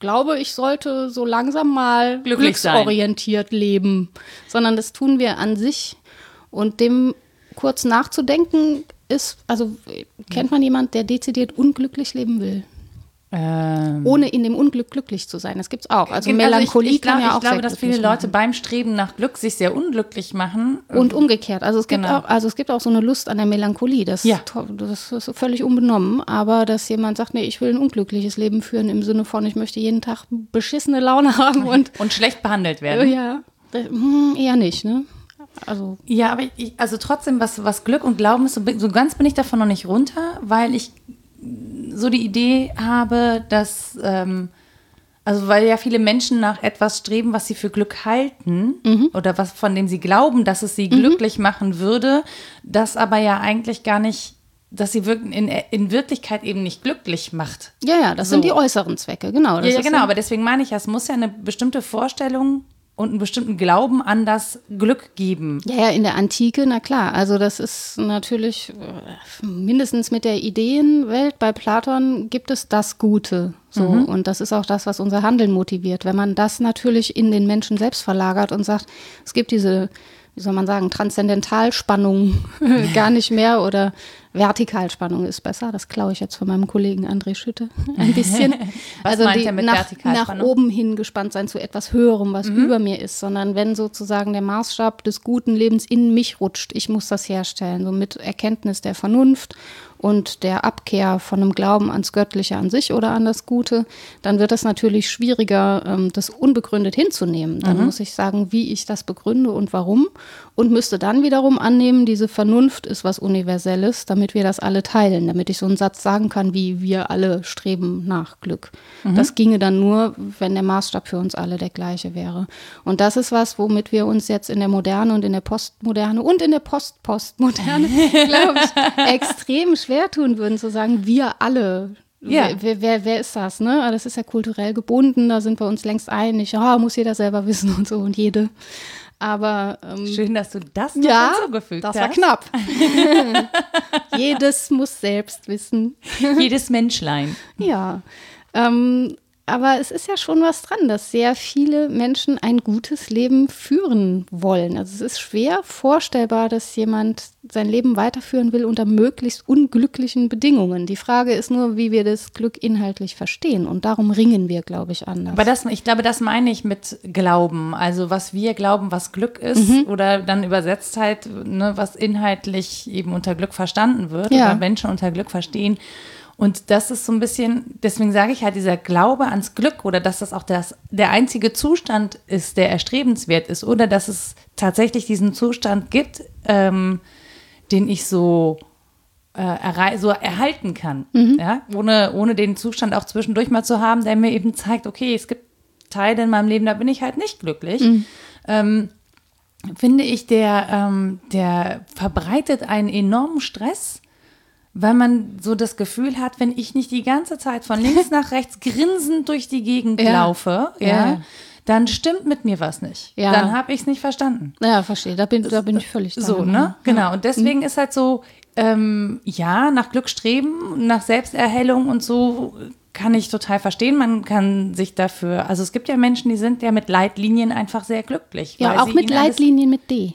S2: glaube, ich sollte so langsam mal
S1: Glücklich sein.
S2: glücksorientiert leben, sondern das tun wir an sich und dem kurz nachzudenken ist, also kennt man jemand, der dezidiert unglücklich leben will?
S1: Ähm,
S2: ohne in dem Unglück glücklich zu sein. Das gibt's auch. Also
S1: also
S2: Melancholie
S1: ich, ich,
S2: kann
S1: glaub,
S2: ja auch
S1: Ich glaube, dass viele Leute beim Streben nach Glück sich sehr unglücklich machen.
S2: machen. und umgekehrt. Also es gibt
S1: Genau.
S2: auch, also es gibt auch so eine Lust an der Melancholie. Das,
S1: Ja.
S2: das ist völlig unbenommen. Aber dass jemand sagt, nee, ich will ein unglückliches Leben führen im Sinne von, ich möchte jeden Tag beschissene Laune haben *laughs* und
S1: und schlecht behandelt werden.
S2: ja, äh, hm, eher nicht, ne? Also
S1: Ja, aber ich, also trotzdem, was, was Glück und Glauben ist, so, ganz bin ich davon noch nicht runter, weil ich so die Idee habe, dass, ähm, also weil ja viele Menschen nach etwas streben, was sie für Glück halten oder was von dem sie glauben, dass es sie glücklich machen würde, das aber ja eigentlich gar nicht dass sie in, in Wirklichkeit eben nicht glücklich macht.
S2: Ja, ja, das so. sind die äußeren Zwecke, genau.
S1: ja, ja genau, aber deswegen meine ich, es muss ja eine bestimmte Vorstellung und einen bestimmten Glauben an das Glück geben.
S2: Ja, ja, in der Antike, na klar. Also das ist natürlich äh, mindestens mit der Ideenwelt bei Platon gibt es das Gute. So. Mhm. Und das ist auch das, was unser Handeln motiviert. Wenn man das natürlich in den Menschen selbst verlagert und sagt, es gibt diese wie soll man sagen, Transzendentalspannung *laughs* gar nicht mehr oder Vertikalspannung ist besser. Das klaue ich jetzt von meinem Kollegen André Schütte *laughs* ein bisschen. *laughs*
S1: also die nach,
S2: nach, oben hin gespannt sein zu etwas Höherem, was mhm. über mir ist, sondern wenn sozusagen der Maßstab des guten Lebens in mich rutscht, ich muss das herstellen, so mit Erkenntnis der Vernunft und der Abkehr von einem Glauben ans Göttliche an sich oder an das Gute, dann wird es natürlich schwieriger, ähm, das unbegründet hinzunehmen. Dann mhm. muss ich sagen, wie ich das begründe und warum und müsste dann wiederum annehmen, diese Vernunft ist was Universelles, damit wir das alle teilen, damit ich so einen Satz sagen kann, wie wir alle streben nach Glück. Mhm. Das ginge dann nur, wenn der Maßstab für uns alle der gleiche wäre. Und das ist was, womit wir uns jetzt in der Moderne und in der Postmoderne und in der Post-Postmoderne, *laughs* glaube ich, extrem schwer tun würden, zu sagen, wir alle ja. Wer, wer, wer, ist das? Ne? Das ist ja kulturell gebunden, da sind wir uns längst einig. Ja, muss jeder selber wissen und so und jede. Aber
S1: ähm, schön, dass du das
S2: noch ja, hinzugefügt das hast. Das war knapp. *laughs* Jedes muss selbst wissen.
S1: Jedes Menschlein.
S2: Ja. Ähm, aber es ist ja schon was dran, dass sehr viele Menschen ein gutes Leben führen wollen. Also es ist schwer vorstellbar, dass jemand sein Leben weiterführen will unter möglichst unglücklichen Bedingungen. Die Frage ist nur, wie wir das Glück inhaltlich verstehen. Und darum ringen wir, glaube ich, anders.
S1: Aber das, ich glaube, das meine ich mit Glauben. Also was wir glauben, was Glück ist, mhm. oder dann übersetzt halt, ne, was inhaltlich eben unter Glück verstanden wird, ja. oder Menschen unter Glück verstehen. Und das ist so ein bisschen, deswegen sage ich halt, dieser Glaube ans Glück oder dass das auch das, der einzige Zustand ist, der erstrebenswert ist oder dass es tatsächlich diesen Zustand gibt, ähm, den ich so, äh, so erhalten kann. Mhm. Ja? Ohne, ohne den Zustand auch zwischendurch mal zu haben, der mir eben zeigt, okay, es gibt Teile in meinem Leben, da bin ich halt nicht glücklich. Mhm. Ähm, finde ich, der, ähm, der verbreitet einen enormen Stress weil man so das Gefühl hat, wenn ich nicht die ganze Zeit von links nach rechts *laughs* grinsend durch die Gegend ja. laufe, ja, ja, dann stimmt mit mir was nicht. Ja. Dann habe ich es nicht verstanden.
S2: Ja, verstehe. Da bin, da bin ich völlig
S1: So, ne? Genau. Und deswegen mhm. ist halt so, ähm, ja, nach Glück streben, nach Selbsterhellung und so kann ich total verstehen. Man kann sich dafür, also es gibt ja Menschen, die sind ja mit Leitlinien einfach sehr glücklich.
S2: Ja, auch mit Leitlinien mit D.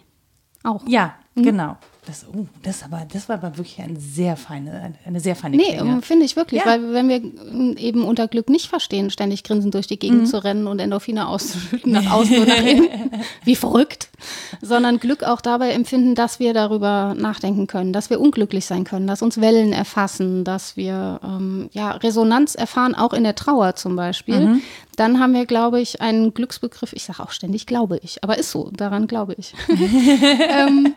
S1: Auch. Ja, mhm. genau. Das, oh, das, aber, das war aber wirklich eine sehr feine, eine sehr feine Nee,
S2: finde ich wirklich, ja. weil wenn wir eben unter Glück nicht verstehen, ständig grinsend durch die Gegend mhm. zu rennen und Endorphine auszuschütten, nach außen und nach innen, wie verrückt, sondern Glück auch dabei empfinden, dass wir darüber nachdenken können, dass wir unglücklich sein können, dass uns Wellen erfassen, dass wir ähm, ja, Resonanz erfahren, auch in der Trauer zum Beispiel. Mhm. Dann haben wir, glaube ich, einen Glücksbegriff, ich sage auch ständig, glaube ich, aber ist so, daran glaube ich. *laughs* *laughs* ähm,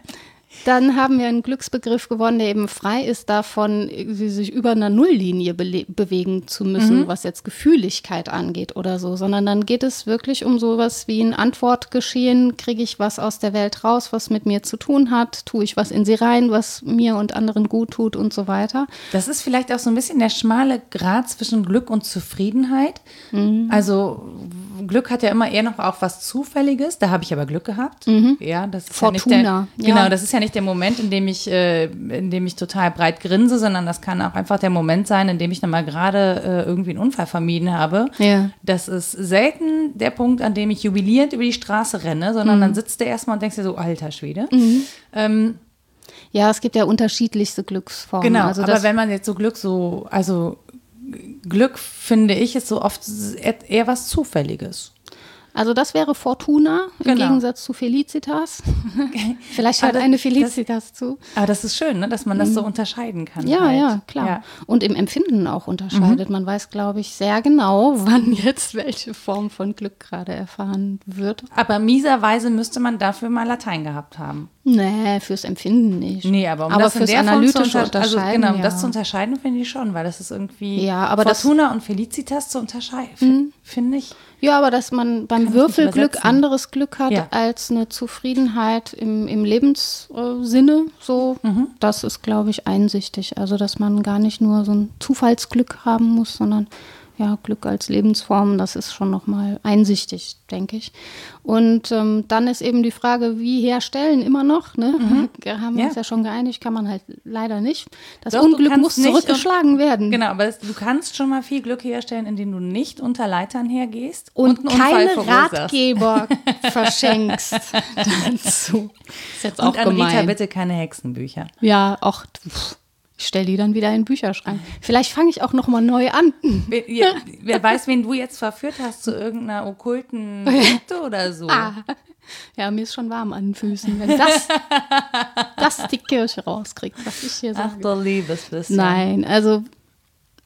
S2: dann haben wir einen Glücksbegriff gewonnen, der eben frei ist davon, sich über einer Nulllinie bewegen zu müssen, mhm. was jetzt Gefühligkeit angeht oder so, sondern dann geht es wirklich um sowas wie ein Antwortgeschehen. Kriege ich was aus der Welt raus, was mit mir zu tun hat? Tue ich was in sie rein, was mir und anderen gut tut und so weiter?
S1: Das ist vielleicht auch so ein bisschen der schmale Grad zwischen Glück und Zufriedenheit. Mhm. Also Glück hat ja immer eher noch auch was Zufälliges. Da habe ich aber Glück gehabt.
S2: Mhm.
S1: Ja, das
S2: ist Fortuna.
S1: Ja der, genau, das ist ja nicht der Moment, in dem ich, äh, in dem ich total breit grinse, sondern das kann auch einfach der Moment sein, in dem ich dann mal gerade äh, irgendwie einen Unfall vermieden habe.
S2: Ja.
S1: Das ist selten der Punkt, an dem ich jubilierend über die Straße renne, sondern mhm. dann sitzt du erstmal und denkst dir so, alter Schwede.
S2: Mhm. Ähm, ja, es gibt ja unterschiedlichste Glücksformen.
S1: Genau, also aber wenn man jetzt so Glück so, also Glück finde ich ist so oft eher was Zufälliges.
S2: Also das wäre Fortuna im genau. Gegensatz zu Felicitas. *laughs* Vielleicht hört eine Felicitas das, zu.
S1: Aber das ist schön, ne, dass man das so mhm. unterscheiden kann.
S2: Ja, halt. ja, klar. Ja. Und im Empfinden auch unterscheidet. Mhm. Man weiß, glaube ich, sehr genau, *laughs* wann jetzt welche Form von Glück gerade erfahren wird.
S1: Aber mieserweise müsste man dafür mal Latein gehabt haben.
S2: Nee, fürs Empfinden nicht.
S1: Nee, aber um
S2: aber
S1: das
S2: fürs analytische
S1: also
S2: Unterscheiden,
S1: genau, um
S2: ja.
S1: das zu unterscheiden finde ich schon, weil das ist irgendwie
S2: Ja, aber das-.
S1: Fortuna und Felicitas zu unterscheiden, finde ich.
S2: Ja, aber dass man beim Würfelglück anderes Glück hat
S1: Ja.
S2: als eine Zufriedenheit im, im Lebenssinne, so,
S1: Mhm.
S2: das ist, glaube ich, einsichtig. Also, dass man gar nicht nur so ein Zufallsglück haben muss, sondern ja, Glück als Lebensform, das ist schon nochmal einsichtig, denke ich. Und ähm, dann ist eben die Frage, wie herstellen immer noch, ne? *laughs* Wir haben
S1: Mhm. Ja.
S2: uns ja schon geeinigt, kann man halt leider nicht. Das
S1: Doch,
S2: Unglück muss zurückgeschlagen werden.
S1: Genau, aber es, du kannst schon mal viel Glück herstellen, indem du nicht unter Leitern hergehst
S2: und,
S1: Unfall
S2: keine. Ratgeber *laughs* verschenkst *laughs* dazu. Ist jetzt auch
S1: Und an Rita
S2: gemein.
S1: bitte keine Hexenbücher.
S2: Ja, auch pff, ich stelle die dann wieder in den Bücherschrank. Vielleicht fange ich auch noch mal neu an.
S1: Wer, wer weiß, wen du jetzt verführt hast zu irgendeiner okkulten Sekte oder so.
S2: Ah. Ja, mir ist schon warm an den Füßen, wenn das, das die Kirche rauskriegt, was ich hier
S1: Ach
S2: sage.
S1: du liebes bisschen.
S2: Nein, also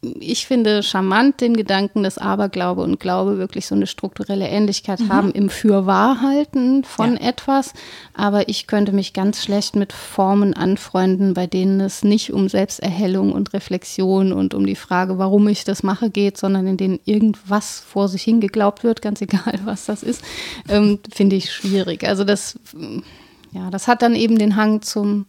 S2: ich finde charmant den Gedanken, dass Aberglaube und Glaube wirklich so eine strukturelle Ähnlichkeit haben im Fürwahrhalten von
S1: Ja.
S2: etwas. Aber ich könnte mich ganz schlecht mit Formen anfreunden, bei denen es nicht um Selbsterhellung und Reflexion und um die Frage, warum ich das mache, geht, sondern in denen irgendwas vor sich hin geglaubt wird, ganz *laughs* egal, was das ist, ähm, finde ich schwierig. Also das, mm, ja, das hat dann eben den Hang zum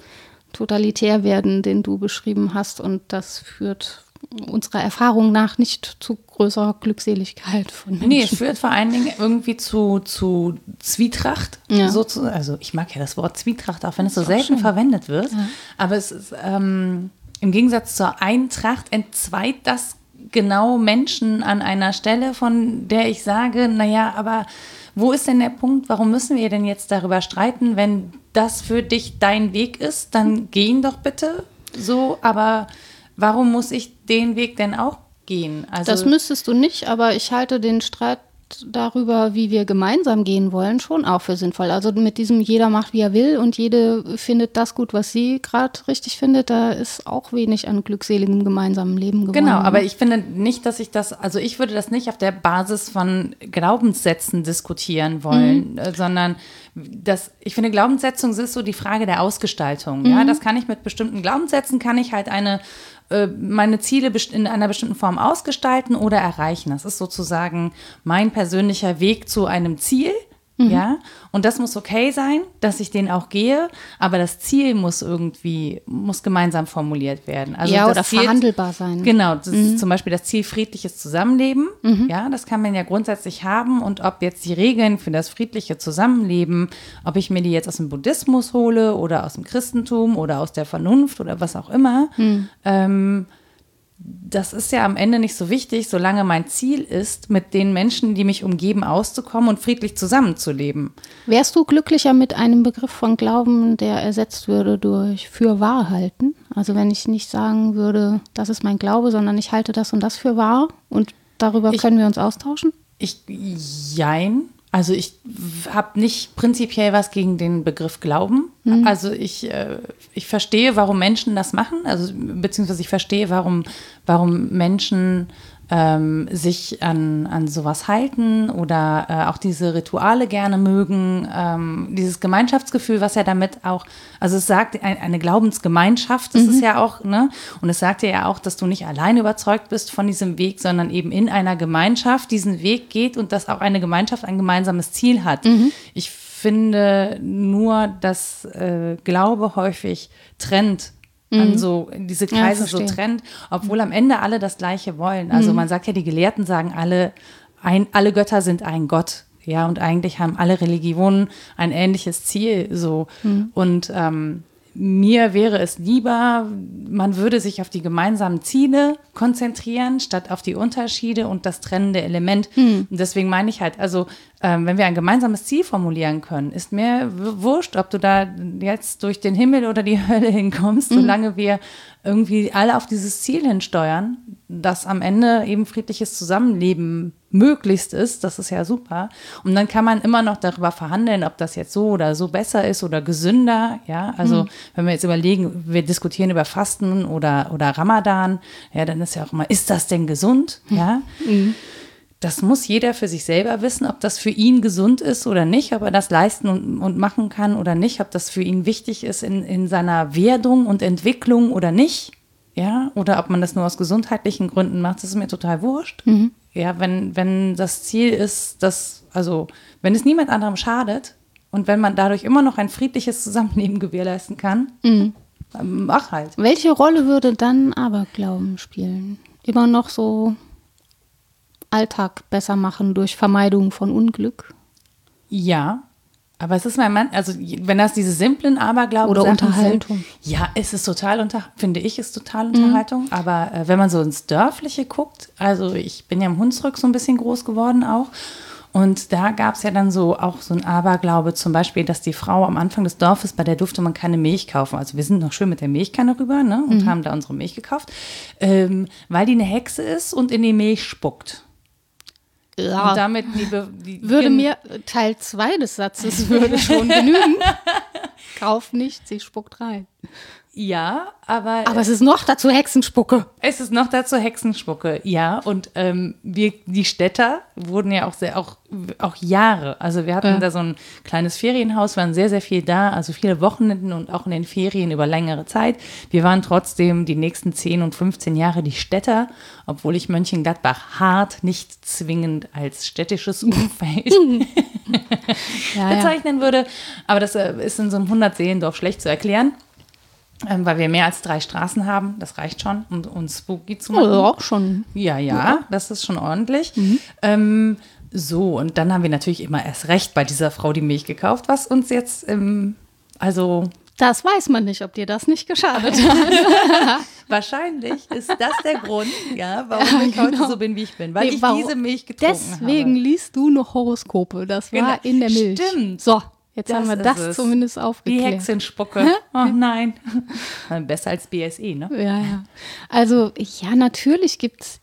S2: Totalitärwerden, den du beschrieben hast. Und das führt unserer Erfahrung nach nicht zu größerer Glückseligkeit von Menschen.
S1: Nee, es führt vor allen Dingen irgendwie zu, zu Zwietracht.
S2: Ja.
S1: So zu, also ich mag ja das Wort Zwietracht, auch wenn es so selten verwendet wird. Aber es ist ähm, im Gegensatz zur Eintracht entzweit das genau Menschen an einer Stelle, von der ich sage, naja, aber wo ist denn der Punkt, warum müssen wir denn jetzt darüber streiten, wenn das für dich dein Weg ist, dann geh ihn doch bitte so, aber warum muss ich den Weg denn auch gehen? Also
S2: Das müsstest du nicht, aber ich halte den Streit darüber, wie wir gemeinsam gehen wollen, schon auch für sinnvoll. Also mit diesem jeder macht, wie er will und jede findet das gut, was sie gerade richtig findet, da ist auch wenig an glückseligem gemeinsamen Leben gewonnen.
S1: Genau, aber ich finde nicht, dass ich das, also ich würde das nicht auf der Basis von Glaubenssätzen diskutieren wollen, äh, sondern das, ich finde, Glaubenssetzung ist so die Frage der Ausgestaltung. Ja, das kann ich mit bestimmten Glaubenssätzen, kann ich halt eine, meine Ziele in einer bestimmten Form ausgestalten oder erreichen. Das ist sozusagen mein persönlicher Weg zu einem Ziel. Ja, und das muss okay sein, dass ich den auch gehe, aber das Ziel muss irgendwie, muss gemeinsam formuliert werden. Also
S2: Ja,
S1: das
S2: oder
S1: Ziel-
S2: verhandelbar sein.
S1: Genau, das ist zum Beispiel das Ziel friedliches Zusammenleben. Ja, das kann man ja grundsätzlich haben. Und ob jetzt die Regeln für das friedliche Zusammenleben, ob ich mir die jetzt aus dem Buddhismus hole oder aus dem Christentum oder aus der Vernunft oder was auch immer, ähm, das ist ja am Ende nicht so wichtig, solange mein Ziel ist, mit den Menschen, die mich umgeben, auszukommen und friedlich zusammenzuleben.
S2: Wärst du glücklicher mit einem Begriff von Glauben, der ersetzt würde durch für wahr halten? Also wenn ich nicht sagen würde, das ist mein Glaube, sondern ich halte das und das für wahr und darüber
S1: Ich-
S2: können wir uns austauschen?
S1: Ich, jein. Also ich habe nicht prinzipiell was gegen den Begriff Glauben. Also ich, äh, ich verstehe, warum Menschen das machen. Also beziehungsweise ich verstehe, warum, warum Menschen ähm, sich an, an sowas halten oder äh, auch diese Rituale gerne mögen. Ähm, dieses Gemeinschaftsgefühl, was ja damit auch, also es sagt ein, eine Glaubensgemeinschaft, das ist ja auch, ne? Und es sagt dir ja auch, dass du nicht alleine überzeugt bist von diesem Weg, sondern eben in einer Gemeinschaft diesen Weg geht und dass auch eine Gemeinschaft ein gemeinsames Ziel hat. Ich finde nur, dass äh, Glaube häufig trennt. An so diese Kreise so
S2: verstehe.
S1: trennt, obwohl am Ende alle das Gleiche wollen. Also man sagt ja, die Gelehrten sagen alle, ein, alle Götter sind ein Gott. Ja, und eigentlich haben alle Religionen ein ähnliches Ziel. So. Und ähm, mir wäre es lieber, man würde sich auf die gemeinsamen Ziele konzentrieren, statt auf die Unterschiede und das trennende Element. Und deswegen meine ich halt, also ähm, wenn wir ein gemeinsames Ziel formulieren können, ist mir wurscht, ob du da jetzt durch den Himmel oder die *laughs* Hölle hinkommst, solange wir irgendwie alle auf dieses Ziel hinsteuern, dass am Ende eben friedliches Zusammenleben möglichst ist, das ist ja super. Und dann kann man immer noch darüber verhandeln, ob das jetzt so oder so besser ist oder gesünder. Ja, also wenn wir jetzt überlegen, wir diskutieren über Fasten oder, oder Ramadan, ja, dann ist ja auch immer, ist das denn gesund? Ja. Das muss jeder für sich selber wissen, ob das für ihn gesund ist oder nicht, ob er das leisten und, und machen kann oder nicht, ob das für ihn wichtig ist in, in seiner Werdung und Entwicklung oder nicht. Ja, oder ob man das nur aus gesundheitlichen Gründen macht, das ist mir total wurscht.
S2: Mhm.
S1: Ja, wenn, wenn das Ziel ist, dass, also, wenn es niemand anderem schadet und wenn man dadurch immer noch ein friedliches Zusammenleben *laughs* gewährleisten kann,
S2: Mhm.
S1: mach halt.
S2: Welche Rolle würde dann Aberglauben spielen? Immer noch so Alltag besser machen durch Vermeidung von Unglück?
S1: Ja, aber es ist mein Mann, also wenn das diese simplen Aberglauben
S2: Oder
S1: Sachen
S2: Unterhaltung. Mhm.
S1: Sind, ja, es ist total unter, finde ich, ist total Unterhaltung. Aber äh, wenn man so ins Dörfliche guckt, also ich bin ja im Hunsrück so ein bisschen groß geworden auch. Und da gab es ja dann so auch so ein Aberglaube, zum Beispiel, dass die Frau am Anfang des Dorfes, bei der durfte man keine Milch kaufen. Also wir sind noch schön mit der Milchkanne rüber ne,
S2: Mhm.
S1: und haben da unsere Milch gekauft, ähm, weil die eine Hexe ist und in die Milch spuckt. Und damit die, Be- die
S2: würde mir Teil 2 des Satzes würde schon genügen. *laughs* Kauf nicht, sie spuckt rein.
S1: Ja, aber,
S2: Aber es ist noch dazu Hexenspucke.
S1: es ist noch dazu Hexenspucke, ja. Und ähm, wir, die Städter wurden ja auch sehr, auch, auch Jahre. Also wir hatten
S2: Ja.
S1: da so ein kleines Ferienhaus, waren sehr, sehr viel da, also viele Wochenenden und auch in den Ferien über längere Zeit. Wir waren trotzdem die nächsten 10 und 15 Jahre die Städter, obwohl ich Mönchengladbach hart nicht zwingend als städtisches *laughs* Umfeld *laughs*
S2: Ja, ja.
S1: bezeichnen würde. Aber das äh, ist in so einem 100-Seelendorf schlecht zu erklären, ähm, weil wir mehr als drei Straßen haben. Das reicht schon, um uns spooky zu machen.
S2: Also auch schon.
S1: Ja, ja, das ist schon ordentlich. Ähm, so, und dann haben wir natürlich immer erst recht bei dieser Frau die Milch gekauft, was uns jetzt, ähm, also
S2: Das weiß man nicht, ob dir das nicht geschadet hat. *laughs*
S1: wahrscheinlich ist das der Grund, ja, warum ich heute
S2: genau.
S1: so bin, wie ich bin, weil
S2: Nee,
S1: ich diese Milch getrunken
S2: Deswegen
S1: habe.
S2: liest du noch Horoskope. Das war
S1: Genau.
S2: in der Milch.
S1: Stimmt.
S2: So, jetzt
S1: Das
S2: haben wir das
S1: es.
S2: zumindest
S1: Die
S2: aufgeklärt.
S1: Hexenspucke. Oh nein. *laughs* Besser als BSE, ne?
S2: Ja, ja. Also, ja, natürlich gibt es.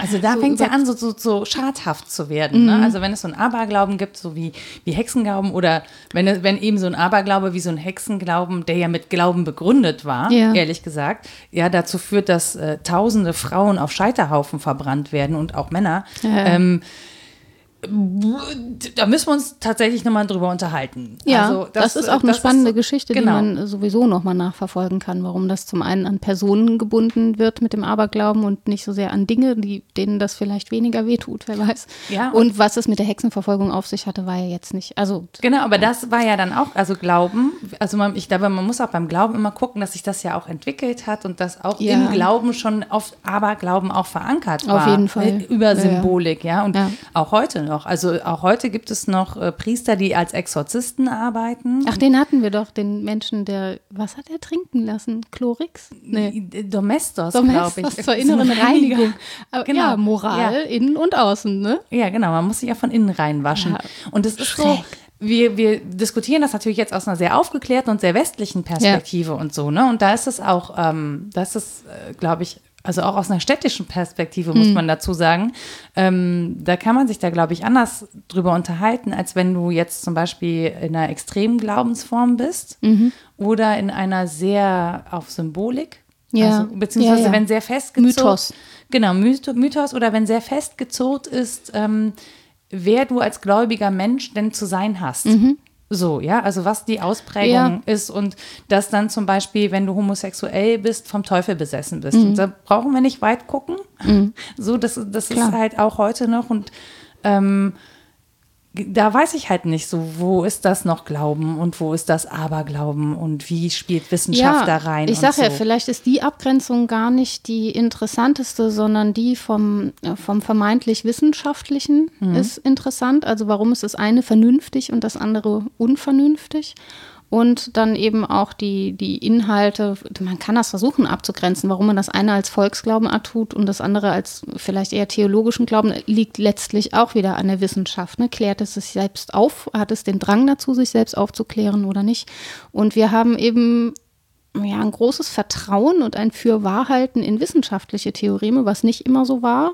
S1: Also da
S2: So
S1: fängt es ja an, so, so, so schadhaft zu werden.
S2: Mhm.
S1: Ne? Also wenn es so einen Aberglauben gibt, so wie, wie Hexenglauben oder wenn, wenn eben so ein Aberglaube wie so ein Hexenglauben, der ja mit Glauben begründet war,
S2: Ja.
S1: ehrlich gesagt, ja dazu führt, dass äh, tausende Frauen auf Scheiterhaufen verbrannt werden und auch Männer.
S2: Ja.
S1: Ähm, da müssen wir uns tatsächlich nochmal drüber unterhalten.
S2: Ja,
S1: Also
S2: das, ist auch eine
S1: das
S2: spannende
S1: ist-
S2: Geschichte,
S1: genau.
S2: die man sowieso nochmal nachverfolgen kann, warum das zum einen an Personen gebunden wird mit dem Aberglauben und nicht so sehr an Dinge, die, denen das vielleicht weniger wehtut, wer weiß.
S1: Ja,
S2: und was es mit der Hexenverfolgung auf sich hatte, war ja jetzt nicht. Also,
S1: Genau, aber das war ja dann auch, also Glauben, also man, ich glaube, man muss auch beim Glauben immer gucken, dass sich das ja auch entwickelt hat und dass auch
S2: Ja.
S1: im Glauben schon oft Aberglauben auch verankert
S2: Auf
S1: war.
S2: jeden Fall.
S1: äh, Über
S2: Ja, ja.
S1: Symbolik, ja. Und auch heute noch. Also auch heute gibt es noch äh, Priester, die als Exorzisten arbeiten.
S2: ach, den hatten wir doch, den Menschen, der, was hat er trinken lassen? Chlorix? Nee.
S1: Domestos, glaube
S2: Domestos
S1: ich.
S2: zur inneren
S1: ein
S2: Reinigung. *laughs* Aber
S1: Genau.
S2: Ja, Moral,
S1: Ja.
S2: innen und außen, ne?
S1: Ja, genau. Man muss sich ja von innen reinwaschen.
S2: Ja.
S1: Und es ist so, wir, wir diskutieren das natürlich jetzt aus einer sehr aufgeklärten und sehr westlichen Perspektive und so, ne? Und da ist es auch, ähm, da ist es, äh, glaube ich, also auch aus einer städtischen Perspektive muss man dazu sagen, ähm, da kann man sich da, glaube ich, anders drüber unterhalten, als wenn du jetzt zum Beispiel in einer extremen Glaubensform bist oder in einer sehr auf Symbolik.
S2: Ja.
S1: Also, beziehungsweise
S2: Ja, ja.
S1: wenn sehr festgezurrt
S2: Mythos.
S1: Genau, Myth- Mythos oder wenn sehr festgezurrt ist, ähm, wer du als gläubiger Mensch denn zu sein hast. So, ja, also was die Ausprägung
S2: Ja.
S1: ist und dass dann zum Beispiel, wenn du homosexuell bist, vom Teufel besessen bist. Und da brauchen wir nicht weit gucken. So, das, das ist halt auch heute noch und ähm, da weiß ich halt nicht so, wo ist das noch Glauben und wo ist das Aberglauben und wie spielt Wissenschaft da rein?
S2: Ich
S1: und
S2: sag ja,
S1: so.
S2: vielleicht ist die Abgrenzung gar nicht die interessanteste, sondern die vom, äh, vom vermeintlich Wissenschaftlichen
S1: Mhm.
S2: ist interessant. Also warum ist das eine vernünftig und das andere unvernünftig? Und dann eben auch die, die Inhalte, man kann das versuchen abzugrenzen, warum man das eine als Volksglauben abtut und das andere als vielleicht eher theologischen Glauben, liegt letztlich auch wieder an der Wissenschaft. Ne? Klärt es sich selbst auf, hat es den Drang dazu, sich selbst aufzuklären oder nicht? Und wir haben eben ja, ein großes Vertrauen und ein Fürwahrhalten in wissenschaftliche Theoreme, was nicht immer so war.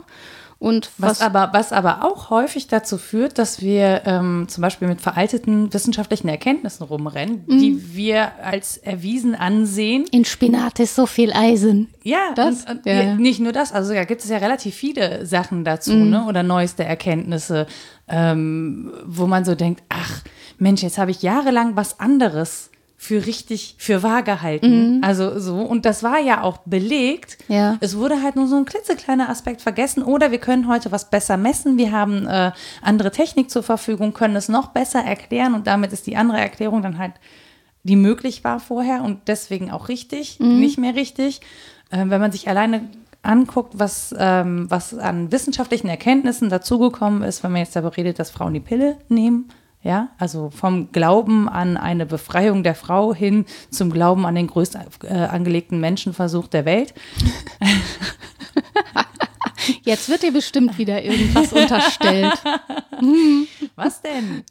S2: Und
S1: was,
S2: was,
S1: aber, was aber auch häufig dazu führt, dass wir ähm, zum Beispiel mit veralteten wissenschaftlichen Erkenntnissen rumrennen,
S2: Mhm.
S1: die wir als erwiesen ansehen.
S2: in Spinat ist so viel Eisen.
S1: Ja,
S2: Das?
S1: und, und
S2: Ja,
S1: nicht nur das, also da gibt es ja relativ viele Sachen dazu,
S2: Mhm.
S1: ne? Oder neueste Erkenntnisse, ähm, wo man so denkt, ach Mensch, jetzt habe ich jahrelang was anderes für richtig, für wahr gehalten. Also so, und das war ja auch belegt.
S2: Mhm. Ja.
S1: Es wurde halt nur so ein klitzekleiner Aspekt vergessen. Oder wir können heute was besser messen. Wir haben äh, andere Technik zur Verfügung, können es noch besser erklären und damit ist die andere Erklärung dann halt die möglich war vorher und deswegen auch richtig, nicht mehr richtig. Ähm, wenn man sich alleine anguckt, was, ähm, was an wissenschaftlichen Erkenntnissen dazugekommen ist, wenn man jetzt darüber redet, dass Frauen die Pille nehmen, ja, also vom Glauben an eine Befreiung der Frau hin zum Glauben an den größt äh, angelegten Menschenversuch der Welt. *laughs*
S2: Jetzt wird dir bestimmt wieder irgendwas unterstellt. *laughs*
S1: Was denn?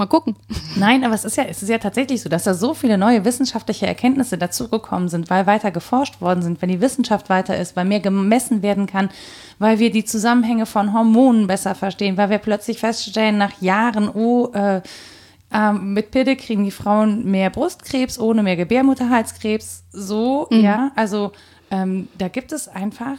S2: Äh, Mal gucken.
S1: Nein, aber es ist ja, es ist ja tatsächlich so, dass da so viele neue wissenschaftliche Erkenntnisse dazugekommen sind, weil weiter geforscht worden sind, wenn die Wissenschaft weiter ist, weil mehr gemessen werden kann, weil wir die Zusammenhänge von Hormonen besser verstehen, weil wir plötzlich feststellen nach Jahren, oh, äh, ähm, mit Pille kriegen die Frauen mehr Brustkrebs, ohne mehr Gebärmutterhalskrebs. So, ja, also ähm, da gibt es einfach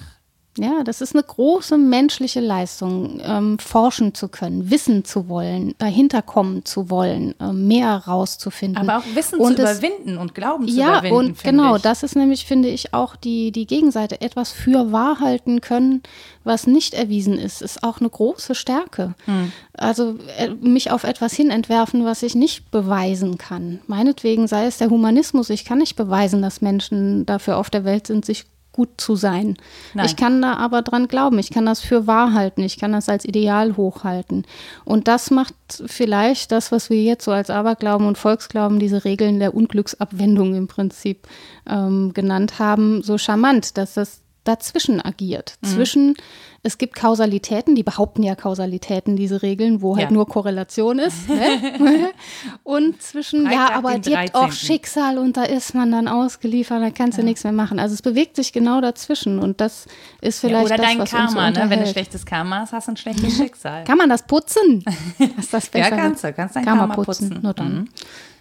S2: Ja, das ist eine große menschliche Leistung, ähm, forschen zu können, wissen zu wollen, dahinter kommen zu wollen, ähm, mehr rauszufinden.
S1: aber auch Wissen
S2: Und
S1: zu
S2: es-
S1: überwinden und Glauben zu
S2: ja,
S1: überwinden.
S2: und
S1: finde
S2: genau,
S1: ich.
S2: das ist nämlich, finde ich, auch die, die Gegenseite. Etwas für wahr halten können, was nicht erwiesen ist, ist auch eine große Stärke.
S1: Hm.
S2: Also äh, mich auf etwas hin entwerfen, was ich nicht beweisen kann. Meinetwegen sei es der Humanismus. Ich kann nicht beweisen, dass Menschen dafür auf der Welt sind, sich gut zu sein.
S1: Nein.
S2: Ich kann da aber dran glauben. Ich kann das für wahr halten. Ich kann das als Ideal hochhalten. Und das macht vielleicht das, was wir jetzt so als Aberglauben und Volksglauben, diese Regeln der Unglücksabwendung im Prinzip ähm, genannt haben, so charmant, dass das dazwischen agiert.
S1: Mhm.
S2: Zwischen, es gibt Kausalitäten, die behaupten ja Kausalitäten, diese Regeln, wo halt
S1: Ja.
S2: nur Korrelation ist. *laughs* Ne? und zwischen, ja,
S1: Freitag,
S2: aber
S1: den
S2: es gibt auch
S1: 13..
S2: Schicksal und da ist man dann ausgeliefert, da kannst du nichts mehr machen. Also es bewegt sich genau dazwischen und das ist vielleicht
S1: ja, oder
S2: das,
S1: dein
S2: was uns so
S1: Karma, ne? wenn du schlechtes Karma hast, hast du ein schlechtes *laughs* Schicksal.
S2: Kann man das putzen? *laughs* Ist das
S1: Ja,
S2: besser?
S1: kannst du, kannst dein
S2: Karma
S1: Karma
S2: putzen.
S1: putzen.
S2: Na dann.
S1: Mhm.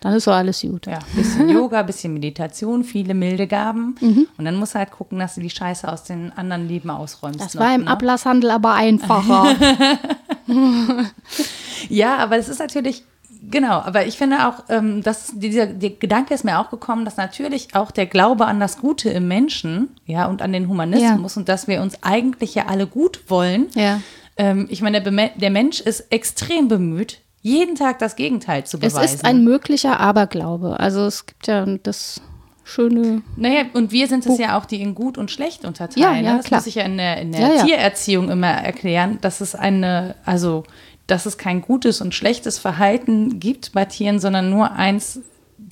S2: Dann ist so alles gut.
S1: Ja, bisschen *laughs* Yoga, bisschen Meditation, viele milde Gaben.
S2: Mhm.
S1: Und dann musst du halt gucken, dass du die Scheiße aus den anderen Leben ausräumst.
S2: Das
S1: noch,
S2: war im
S1: ne?
S2: Ablasshandel aber einfacher. *laughs* *laughs*
S1: Ja, aber es ist natürlich, genau, aber ich finde auch, ähm, dass dieser der Gedanke ist mir auch gekommen, dass natürlich auch der Glaube an das Gute im Menschen, ja, und an den Humanismus und dass wir uns eigentlich ja alle gut wollen.
S2: Ja.
S1: Ähm, ich meine, der, der Mensch ist extrem bemüht, jeden Tag das Gegenteil zu
S2: es
S1: beweisen.
S2: ist ein möglicher Aberglaube. Also es gibt ja das schöne.
S1: Naja, und wir sind es ja auch, die in gut und schlecht unterteilen.
S2: Ja,
S1: ne?
S2: ja,
S1: das
S2: klar.
S1: muss ich ja in der, in der
S2: Ja, ja.
S1: Tiererziehung immer erklären, dass es eine, also dass es kein gutes und schlechtes Verhalten gibt bei Tieren, sondern nur eins,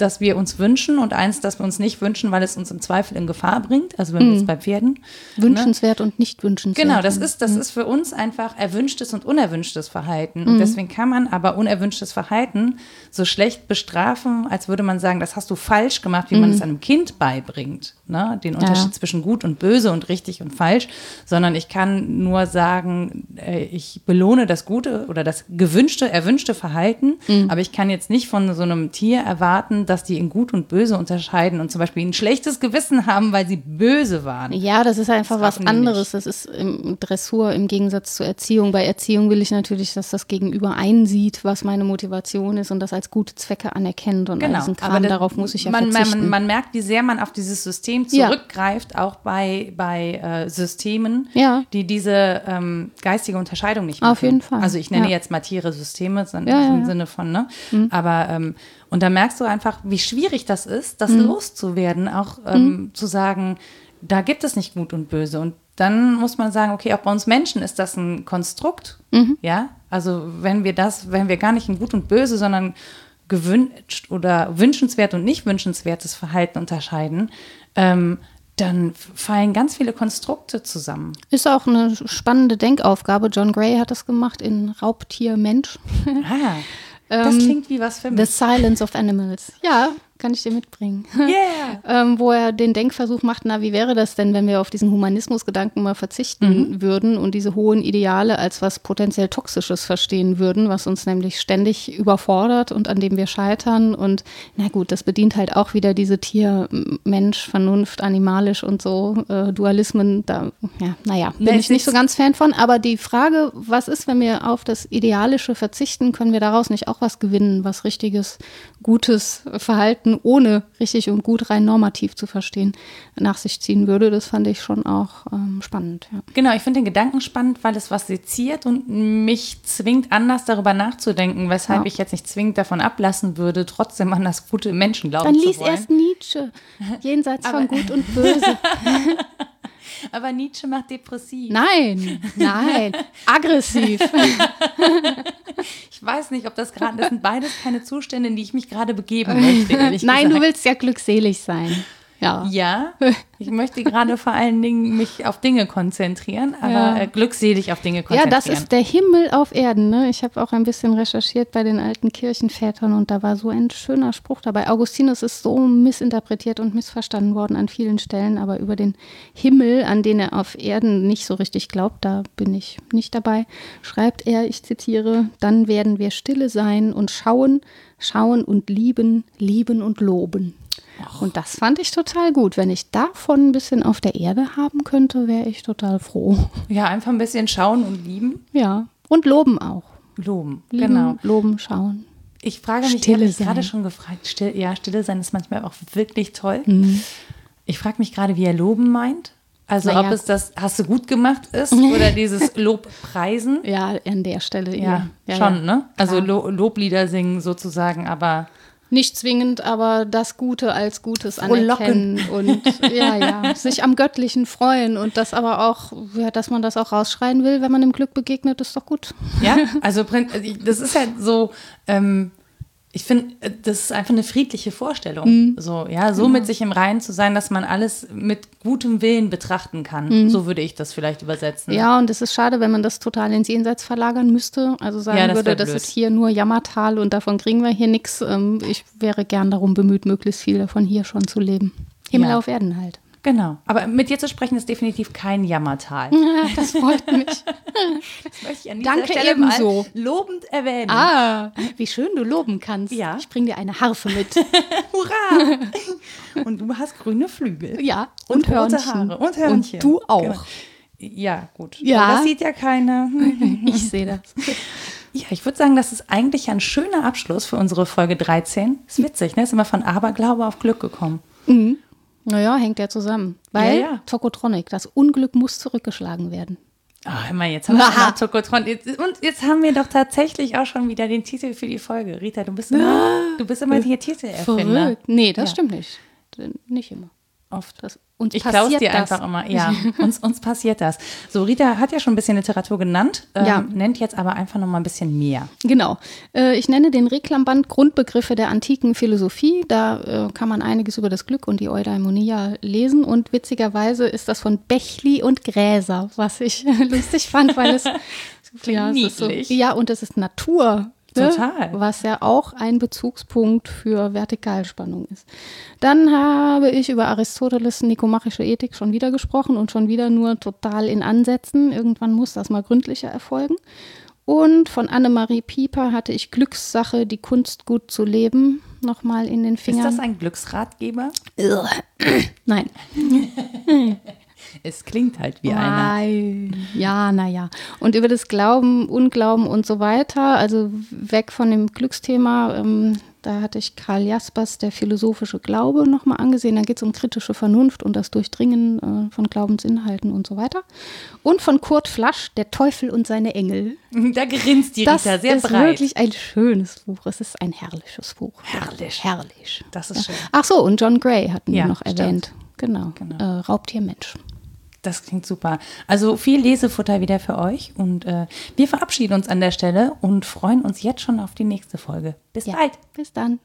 S1: das wir uns wünschen und eins, das wir uns nicht wünschen, weil es uns im Zweifel in Gefahr bringt. Also wenn wir jetzt bei Pferden.
S2: Wünschenswert und nicht wünschenswert.
S1: Genau, das ist, das ist für uns einfach erwünschtes und unerwünschtes Verhalten. Und deswegen kann man aber unerwünschtes Verhalten so schlecht bestrafen, als würde man sagen, das hast du falsch gemacht, wie man es einem Kind beibringt. Ne? Den Unterschied zwischen gut und böse und richtig und falsch. Sondern ich kann nur sagen, äh, ich belohne das gute oder das gewünschte, erwünschte Verhalten. Aber ich kann jetzt nicht von so einem Tier erwarten, dass die in gut und böse unterscheiden und zum Beispiel ein schlechtes Gewissen haben, weil sie böse waren.
S2: Ja, das ist einfach
S1: Das
S2: was anderes. Das ist im Dressur im Gegensatz zur Erziehung. Bei Erziehung will ich natürlich, dass das Gegenüber einsieht, was meine Motivation ist und das als gute Zwecke anerkennt und diesen Kram.
S1: Genau. da-
S2: Darauf muss ich ja
S1: man,
S2: verzichten.
S1: Man, man merkt, wie sehr man auf dieses System
S2: Ja.
S1: zurückgreift, auch bei, bei äh, Systemen,
S2: Ja.
S1: die diese ähm, geistige Unterscheidung nicht machen.
S2: Auf jeden Fall,
S1: Also ich nenne
S2: ja.
S1: jetzt mal Tiere Systeme, sondern
S2: Ja, ja,
S1: im
S2: ja. Mhm.
S1: Sinne von, ne? Aber ähm, und da merkst du einfach, wie schwierig das ist, das
S2: Mhm.
S1: loszuwerden, auch ähm, zu sagen, da gibt es nicht gut und böse. Und dann muss man sagen, okay, auch bei uns Menschen ist das ein Konstrukt.
S2: Mhm.
S1: Ja, also wenn wir das, wenn wir gar nicht in gut und böse, sondern gewünscht oder wünschenswert und nicht wünschenswertes Verhalten unterscheiden, ähm, dann fallen ganz viele Konstrukte zusammen.
S2: Ist auch eine spannende Denkaufgabe. John Gray hat das gemacht in Raubtier Mensch.
S1: Ah, *laughs* das klingt wie was für
S2: The
S1: mich.
S2: Silence of Animals. Ja, kann ich dir mitbringen. *laughs*
S1: Yeah. *laughs*
S2: ähm, wo er den Denkversuch macht, na, wie wäre das denn, wenn wir auf diesen Humanismusgedanken mal verzichten
S1: Mhm.
S2: würden und diese hohen Ideale als was potenziell Toxisches verstehen würden, was uns nämlich ständig überfordert und an dem wir scheitern. Und na gut, das bedient halt auch wieder diese Tier, Mensch, Vernunft, animalisch und so, äh, Dualismen, da, ja, naja, bin
S1: Ne,
S2: ich nicht so ganz Fan von. Aber die Frage, was ist, wenn wir auf das Idealische verzichten, können wir daraus nicht auch was gewinnen, was richtiges, gutes Verhalten, ohne richtig und gut rein normativ zu verstehen, nach sich ziehen würde. Das fand ich schon auch ähm, spannend. Ja.
S1: Genau, ich finde den Gedanken spannend, weil es was seziert und mich zwingt, anders darüber nachzudenken, weshalb
S2: Ja.
S1: ich jetzt nicht zwingend davon ablassen würde, trotzdem an das gute Menschen glauben
S2: Dann
S1: zu
S2: lies
S1: wollen.
S2: erst Nietzsche, *laughs* jenseits von Gut und Böse. *laughs*
S1: Aber Nietzsche macht depressiv.
S2: Nein, nein, *laughs* aggressiv. *laughs*
S1: Ich weiß nicht, ob das gerade, das sind beides keine Zustände, in die ich mich gerade begeben möchte, *laughs*
S2: Nein,
S1: gesagt.
S2: du willst ja glückselig sein. Ja.
S1: Ja, *laughs* ich möchte gerade vor allen Dingen mich auf Dinge konzentrieren, aber
S2: Ja.
S1: äh, glückselig auf Dinge
S2: Ja,
S1: konzentrieren.
S2: das ist der Himmel auf Erden. Ne? Ich habe auch ein bisschen recherchiert bei den alten Kirchenvätern und da war so ein schöner Spruch dabei. Augustinus ist so missinterpretiert und missverstanden worden an vielen Stellen, aber über den Himmel, an den er auf Erden nicht so richtig glaubt, da bin ich nicht dabei, schreibt er, ich zitiere, dann werden wir stille sein und schauen, schauen und lieben, lieben und loben. Und das fand ich total gut. Wenn ich davon ein bisschen auf der Erde haben könnte, wäre ich total froh.
S1: ja, einfach ein bisschen schauen und lieben.
S2: Ja, und loben auch.
S1: Loben,
S2: Lieben,
S1: genau.
S2: Loben, schauen.
S1: Ich frage mich, ich
S2: Stille
S1: habe mich
S2: sein.
S1: gerade schon gefragt, still, ja, stille sein ist manchmal auch wirklich toll.
S2: Mhm.
S1: Ich frage mich gerade, wie er loben meint. Also
S2: Naja.
S1: ob es das hast du gut gemacht ist *laughs* oder dieses Lobpreisen.
S2: Ja, an der Stelle.
S1: Ja,
S2: Ja,
S1: schon, ne? Also. Lo Loblieder singen sozusagen, aber
S2: Nicht zwingend, aber das Gute als Gutes
S1: Frohlocken.
S2: anerkennen und ja, ja, sich am Göttlichen freuen und das aber auch, ja, dass man das auch rausschreien will, wenn man dem Glück begegnet, ist doch gut.
S1: ja, *laughs* also das ist halt so, ähm, ich finde, äh, das ist einfach eine friedliche Vorstellung.
S2: Mhm.
S1: So, ja, so mit sich im Reinen zu sein, dass man alles mit gutem Willen betrachten kann. So würde ich das vielleicht übersetzen.
S2: Mhm. Ja, und es ist schade, wenn man das total ins Jenseits verlagern müsste. Also sagen
S1: Ja, das
S2: würde, das ist hier nur Jammertal und davon kriegen wir hier nichts. Ich wäre gern darum bemüht, möglichst viel davon hier schon zu leben. Himmel
S1: Ja.
S2: auf Erden halt.
S1: Genau. Aber mit dir zu sprechen ist definitiv kein Jammertal.
S2: Ja, *laughs* das freut mich. *laughs*
S1: Das möchte ich an dieser
S2: Danke
S1: Stelle
S2: ebenso.
S1: mal lobend erwähnen.
S2: Ah, wie schön du loben kannst.
S1: Ja.
S2: Ich bring dir eine Harfe mit. *laughs*
S1: Hurra! Und du hast grüne Flügel.
S2: Ja,
S1: Und,
S2: und,
S1: rote
S2: Hörnchen.
S1: Haare. Und Hörnchen.
S2: Und du auch.
S1: Genau. Ja, gut.
S2: Ja.
S1: Aber Das sieht ja keiner.
S2: Ich sehe das.
S1: Ja, ich würde sagen, das ist eigentlich ein schöner Abschluss für unsere Folge 13. Ist witzig, ne? Ist immer von Aberglaube auf Glück gekommen.
S2: Naja, hängt ja zusammen. Weil
S1: Ja, ja.
S2: Tokotronic, das Unglück muss zurückgeschlagen werden.
S1: Ah, immer jetzt haben wir Tokotron. Und jetzt haben wir doch tatsächlich auch schon wieder den Titel für die Folge. Rita, du bist immer, du bist immer die Titelerfinder.
S2: Verrückt. Nee, das
S1: Ja.
S2: stimmt nicht. Nicht immer.
S1: Oft.
S2: Das, uns
S1: Ich klaus dir
S2: das.
S1: einfach immer. *laughs* Ja, uns, uns passiert das. So, Rita hat ja schon ein bisschen Literatur genannt, ähm,
S2: Ja.
S1: nennt jetzt aber einfach noch mal ein bisschen mehr.
S2: Genau. Äh, ich nenne den Reklamband Grundbegriffe der antiken Philosophie. Da äh, kann man einiges über das Glück und die Eudaimonia lesen. Und witzigerweise ist das von Bechli und Gräser, was ich *laughs* lustig fand, weil es, *laughs* ja, es ist so, ja, und es ist Natur. Ne?
S1: Total.
S2: Was ja auch ein Bezugspunkt für Vertikalspannung ist. Dann habe ich über Aristoteles nikomachische Ethik schon wieder gesprochen und schon wieder nur total in Ansätzen. Irgendwann muss das mal gründlicher erfolgen. Und von Annemarie Pieper hatte ich Glückssache, die Kunst gut zu leben, nochmal in den
S1: Ist
S2: Fingern.
S1: das ein Glücksratgeber? *clears throat*
S2: Nein. *laughs*
S1: Es klingt halt wie einer.
S2: Nein. Ja, naja. Und über das Glauben, Unglauben und so weiter, also weg von dem Glücksthema, ähm, da hatte ich Karl Jaspers, der philosophische Glaube, nochmal angesehen. Da geht es um kritische Vernunft und das Durchdringen äh, von Glaubensinhalten und so weiter. Und von Kurt Flasch, Der Teufel und seine Engel. *laughs*
S1: Da grinst die
S2: Das
S1: Rita sehr
S2: ist
S1: breit.
S2: wirklich ein schönes Buch. Es ist ein herrliches Buch.
S1: Herrlich.
S2: Herrlich.
S1: Das ist schön.
S2: Ach so, und John Gray hatten
S1: Ja,
S2: wir noch
S1: stimmt.
S2: erwähnt. Genau.
S1: Genau.
S2: Äh, Raubtiermensch.
S1: Das klingt super. Also viel Lesefutter wieder für euch und äh, wir verabschieden uns an der Stelle und freuen uns jetzt schon auf die nächste Folge. Bis
S2: Ja.
S1: bald.
S2: Bis dann.